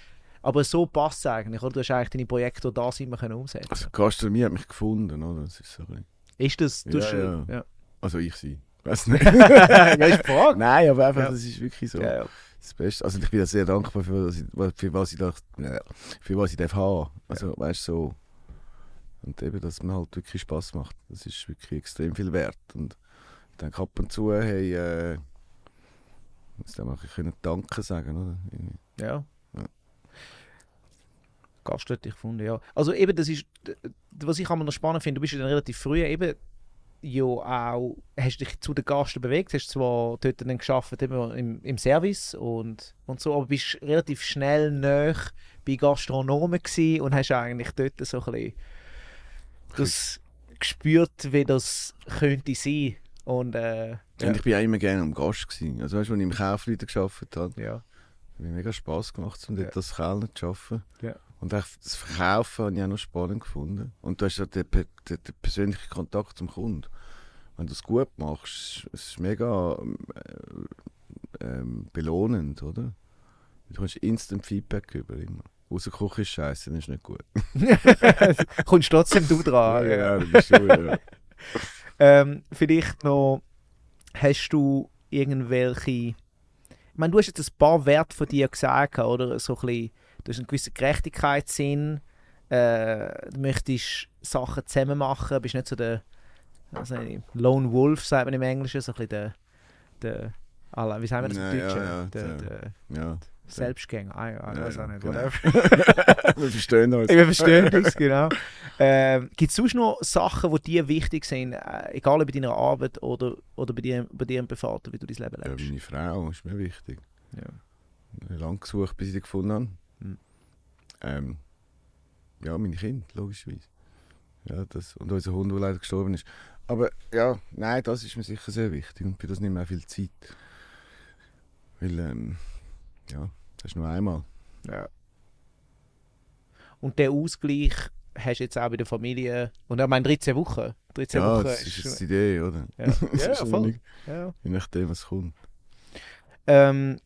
aber so passt es eigentlich oder du hast eigentlich deine Projekte die da sind wir können umsetzen Also Gastronomie hat mich gefunden, oder? Das ist so ein bisschen... ist das du Ja, ja. ja. Also ich sie. Weiß nicht. die Frage Nein, aber einfach, Ja. das ist wirklich so. ja, ja. Das Beste. Also ich bin sehr dankbar für was ich, für was ich, da, für was ich darf haben. Also weißt du, so. Und eben, dass mir halt wirklich Spaß macht. Das ist wirklich extrem viel wert. Und ich denke ab und zu, hey, äh, muss dann auch können Danke sagen, oder? Ja. Ja. Gast hätte ich gefunden, ja. Also eben, das ist, was ich immer noch spannend finde, du bist ja dann relativ früh eben ja auch, hast dich zu den Gasten bewegt, hast zwar dort dann geschafft eben im, im Service und, und so, aber bist relativ schnell näher bei Gastronomen gewesen und hast eigentlich dort so ein bisschen das gespürt, wie das könnte sein und äh, Und ich bin auch immer gerne am Gast gewesen. Also weißt du, als ich im Kaufleuten gearbeitet habe, ja. hat mir mega Spass gemacht, um Ja. dort das Kellner zu arbeiten. Ja. Und auch das Verkaufen habe ich auch noch spannend gefunden. Und du hast ja den, den, den persönlichen Kontakt zum Kunden. Wenn du es gut machst, es ist mega ähm, äh, ähm, belohnend, oder? Du hast instant Feedback über immer. Außer Küche ist scheiße, dann ist nicht gut. Kommst trotzdem du dran. ja, das bist du, ja. Ähm, vielleicht noch, hast du irgendwelche. Ich meine, du hast jetzt ein paar Werte von dir gesagt, oder? So ein bisschen, du hast einen gewissen Gerechtigkeitssinn, äh, du möchtest Sachen zusammen machen, bist nicht so der also Lone Wolf, sagt man im Englischen, so ein bisschen der, der wie sagen wir das im Ja, ja, Deutschen? ja, der, der- ja. Selbstgänger, ah, ja, ich Ja, weiß auch ja, nicht, genau. Wir verstehen uns. Wir verstehen uns, genau. Ähm, Gibt es sonst noch Sachen, die dir wichtig sind, äh, egal ob bei deiner Arbeit oder, oder bei dir, bei dir im Privaten, wie du dein Leben Ja, lebst? meine Frau ist mir wichtig. Ja. Ich habe lange gesucht, bis ich die gefunden habe. Hm. Ähm, ja, meine Kinder, logischerweise. Ja, das, und unser Hund, der leider gestorben ist. Aber ja, nein, das ist mir sicher sehr wichtig. Und bei das nimmt mir auch viel Zeit. Weil, ähm, ja, das ist nur einmal. Ja. Und der Ausgleich hast du jetzt auch bei der Familie, und ich meine 13 Wochen. 13 ja, Wochen das ist ist jetzt die Idee, oder? Ja, Das ja, voll. nicht- ja. Je nachdem, was kommt. Ähm,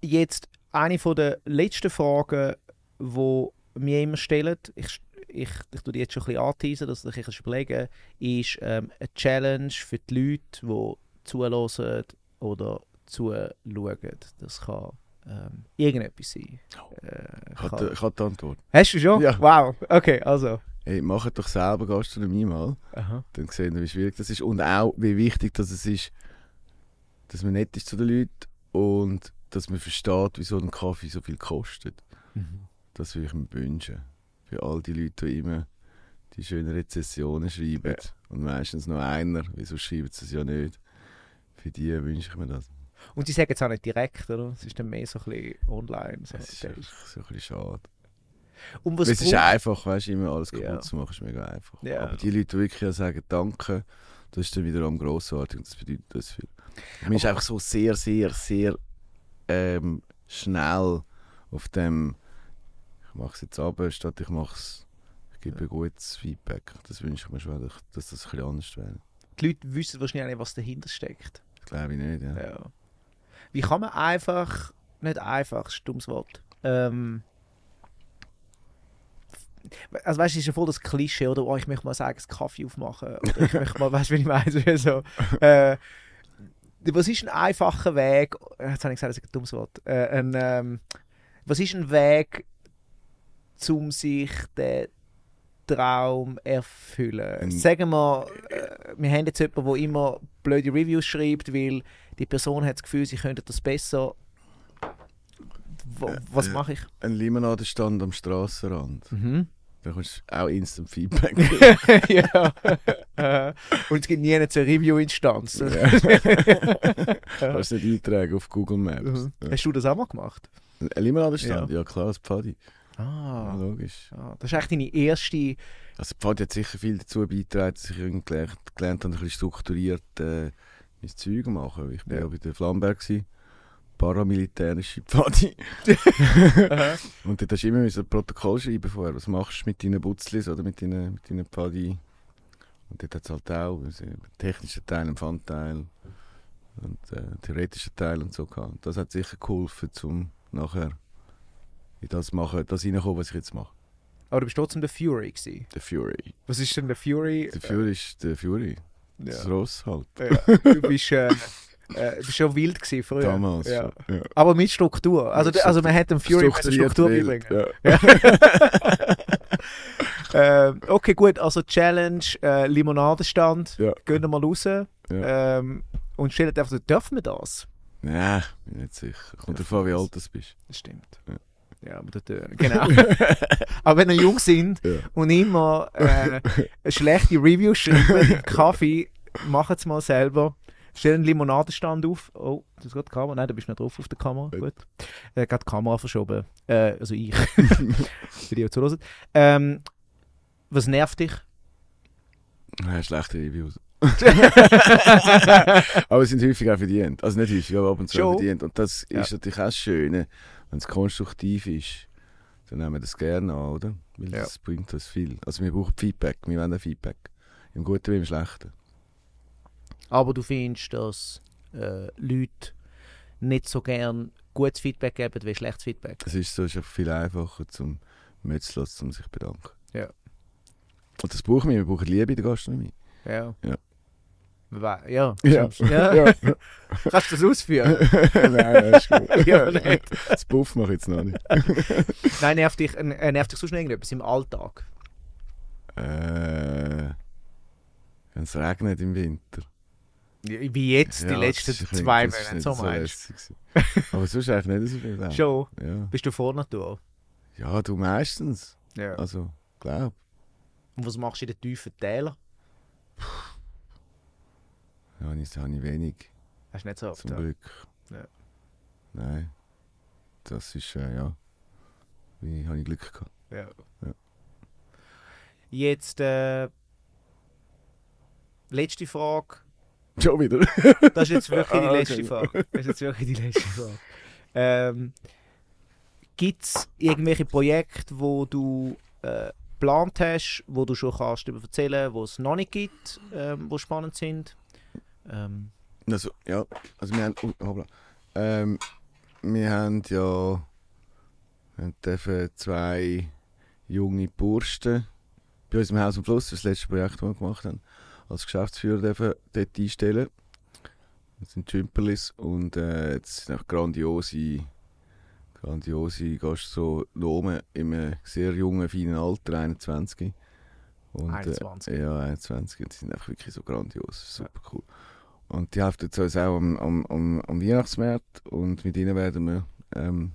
jetzt eine der letzten Fragen, die mir immer stellen, ich, ich, ich tue die jetzt schon ein bisschen anteasen, dass du dich ein überlegen ist ähm, eine Challenge für die Leute, die zuhören oder zuschauen. Das kann ähm, irgendetwas sein. Äh, Ich kann- ich die Antwort. Hast du schon? Ja. Wow, okay, also. Hey, macht doch selber Gastronomie mal. Aha. Dann sehen wir, wie schwierig das ist. Und auch, wie wichtig dass es ist, dass man nett ist zu den Leuten und dass man versteht, wieso ein Kaffee so viel kostet. Das würde ich mir wünschen. Für all die Leute, die immer die schönen Rezessionen schreiben. Und meistens noch einer, wieso schreiben sie es ja nicht. Für die wünsche ich mir das. Und sie sagen es auch nicht direkt, oder? Es ist dann mehr so ein bisschen online. So. Es ist einfach so ein bisschen schade. Und was es ist einfach, weißt du, immer alles kaputt Ja. zu machen, ist mega einfach. Ja. Aber die Leute, die wirklich sagen Danke, das ist dann wiederum grossartig und das bedeutet das viel. Man ist einfach so sehr, sehr, sehr ähm, schnell auf dem, ich mache es jetzt ab, statt ich mache es, ich gebe ein gutes Feedback. Das wünsche ich mir schon, dass das ein bisschen anders wäre. die Leute wissen wahrscheinlich nicht, was dahinter steckt. Das glaube ich nicht, ja. Ja. Wie kann man einfach, nicht einfach, dummes Wort, ähm, also weißt ist ja voll das Klischee, oder? Oh, ich möchte mal sagen, einen Kaffee aufmachen. Oder ich möchte mal, weißt du, wie ich meine? So, äh, was ist ein einfacher Weg, äh, jetzt habe ich gesagt, das ist ein dummes Wort, äh, ein, ähm, was ist ein Weg, um sich den Traum erfüllen? Ein- Sagen wir, äh, wir haben jetzt jemanden, der immer blöde Reviews schreibt, weil die Person hat das Gefühl, sie könnte das besser. Äh, was äh. mache ich? Ein Limonadenstand am Strassenrand. Mhm. Da kommst du auch instant Feedback. ja. Äh, Und es gibt nie eine Review-Instanz. Ja. Kannst du nicht eintragen auf Google Maps. Mhm. Ja. Hast du das auch mal gemacht? Ein Limonadenstand? Ja. klar, das Pfadi. Ja, Ah. logisch. ah. Das ist eigentlich deine erste. Also Pfadi hat sicher viel dazu beigetragen, dass ich irgendwie gelernt, gelernt habe, ein bisschen strukturiert äh, mein Zeug machen. Ich war Ja. ja bei der Flamberg, gewesen, paramilitärische Pfadi. Und dort hast du immer ein Protokoll schreiben vorher. Was machst du mit deinen Butzlis oder mit deinen, mit deinen Pfadi? Und dort hat es halt auch also, einen technischen Teil, einen Pfandteil und äh, einen theoretischen Teil und so gehabt. Und das hat sicher geholfen, um nachher in das machen, das reinkommen, was ich jetzt mache. Aber du bist trotzdem der Fury. Gewesen. Der Fury. Was ist denn der Fury? Der Fury ist der Fury. Äh, Das ja. Ross halt. Ja. Du bist, äh, äh, schon wild gewesen früher. Damals. Ja. ja. Aber mit Struktur. Also, Mit also man hat dem Fury Struktur beibringen. Ja. Ähm, okay, gut. Also Challenge, äh, Limonadenstand. Ja. Gehen wir mal raus. Ähm, und stellt einfach so, dürfen wir das? Nein, bin nicht sicher. Kommt davon, an, wie alt du bist. Das stimmt. Ja. Aber das, äh, genau. aber wenn ihr jung sind Ja. und immer äh, schlechte Review schreiben Kaffee, macht es mal selber. Stell einen Limonadenstand auf. Oh, das geht die Kamera. Nein, da bist du nicht drauf auf der Kamera. Gut. Gut. Äh, gerade die Kamera verschoben. Äh, also ich. Für die, die zuhören. Ähm, was nervt dich? Nein, schlechte Reviews. aber es sind häufig auch verdient. Also nicht häufig, aber ab und zu auch verdient. Und das Ja. ist natürlich auch das Schöne. Wenn es konstruktiv ist, dann nehmen wir das gerne an, oder? Weil Ja. das bringt uns viel. Also wir brauchen Feedback, wir wollen Feedback. Im Guten wie im Schlechten. Aber du findest, dass äh, Leute nicht so gern gutes Feedback geben wie schlechtes Feedback. Es ist so, ist viel einfacher zum Mützlos, um sich zu bedanken. Ja. Und das brauchen wir, wir brauchen Liebe in der Gastronomie. Ja. Ja. Ja. Ja. ja. Ja. Kannst du das ausführen? Nein, das ist gut. Ja, nicht. Das Buff mache ich jetzt noch nicht. Nein, nervt dich, äh, nervt dich sonst noch irgendetwas im Alltag? Äh, Wenn es regnet im Winter. Wie jetzt, die Ja, letzten das zwei das Monate, so so meinst gewesen. Aber sonst eigentlich nicht so viel. Schon. Ja. Bist du vor Natur? ja, du meistens. Ja. Also, glaub. Und was machst du in den tiefen Tälern? Ja, ich, habe ich wenig, Hast du nicht so oft? zum ja. Glück. Ja. Nein. Das ist, äh, ja. Wie habe ich Glück gehabt. Ja. Ja. Jetzt, äh, letzte Frage. Schon wieder. Das ist jetzt wirklich die Ah, okay. letzte Frage. Das ist jetzt wirklich die letzte Frage. Ähm, Gibt es irgendwelche Projekte, wo du äh, geplant hast, wo du schon kannst darüber erzählen, wo es noch nicht gibt, ähm, wo spannend sind? Ähm, Also, ja, also wir haben, oh, hoppla. ähm, wir haben ja wir haben dürfen zwei junge Bursten bei uns im Haus am Fluss, das letzte Projekt, das wir gemacht haben, als Geschäftsführer dürfen dort einstellen. Das sind Chimperlis und äh, jetzt sind auch grandiose, grandiose Gastronomen im äh, sehr jungen, feinen Alter, 21. Und, 21. Äh, ja, 21. Und die sind einfach wirklich so grandios, super cool. Und die helfen jetzt uns auch am, am, am, am Weihnachtsmarkt und mit ihnen werden wir ähm,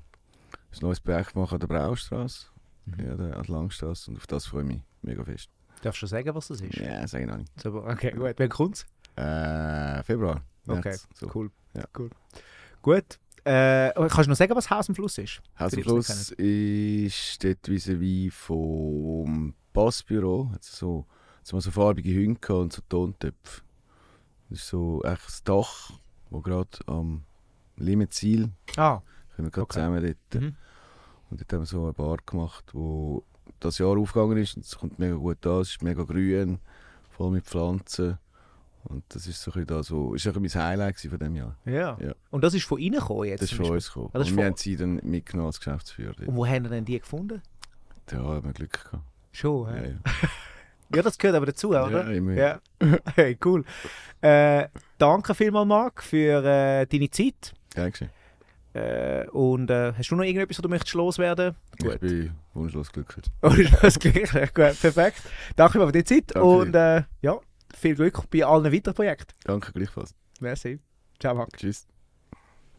ein neues Projekt machen an der Braustraße, Mhm. ja, an der Langstrasse und auf das freue ich mich mega fest. Darfst du sagen, was das ist? Ja, sage ich noch nicht. So, okay, gut. Wann kommt's? Äh, Februar. März, Okay, so. cool. Ja. cool. Gut. Äh, kannst du noch sagen, was Haus am Fluss ist? Haus am es Fluss ist dort vis-à-vis vom Passbüro. Hat so, so, so farbige gehabt und so Tontöpfe. Das ist so echt das Dach, wo gerade am Limenzil Ah, können wir gerade Okay. zusammen dort. Mhm. Und dort haben wir so eine Bar gemacht, wo das Jahr aufgegangen ist. Es kommt mega gut an, es ist mega grün, voll mit Pflanzen. Und das ist so ein bisschen da so, ist mein Highlight von diesem Jahr. ja. Ja. Und das ist von Ihnen gekommen jetzt? Das ist von uns gekommen. Ah, das Und wir von- haben sie dann mitgenommen als Geschäftsführer. Und wo haben Sie denn die gefunden? Ja, haben wir Glück gehabt. Schon, Ja, ja. ja. Ja, das gehört aber dazu, oder? Ja, immer. Ja. Hey, cool. Äh, danke vielmals, Marc, für äh, deine Zeit. Dankeschön. Äh, und äh, hast du noch irgendetwas, was du möchtest loswerden? Ich bin wunschlos glücklich. Das gleiche? Gut, perfekt. Danke für die Zeit Danke und äh, ja, viel Glück bei allen weiteren Projekten. Danke gleichfalls. Merci. Ciao, Marc. Tschüss.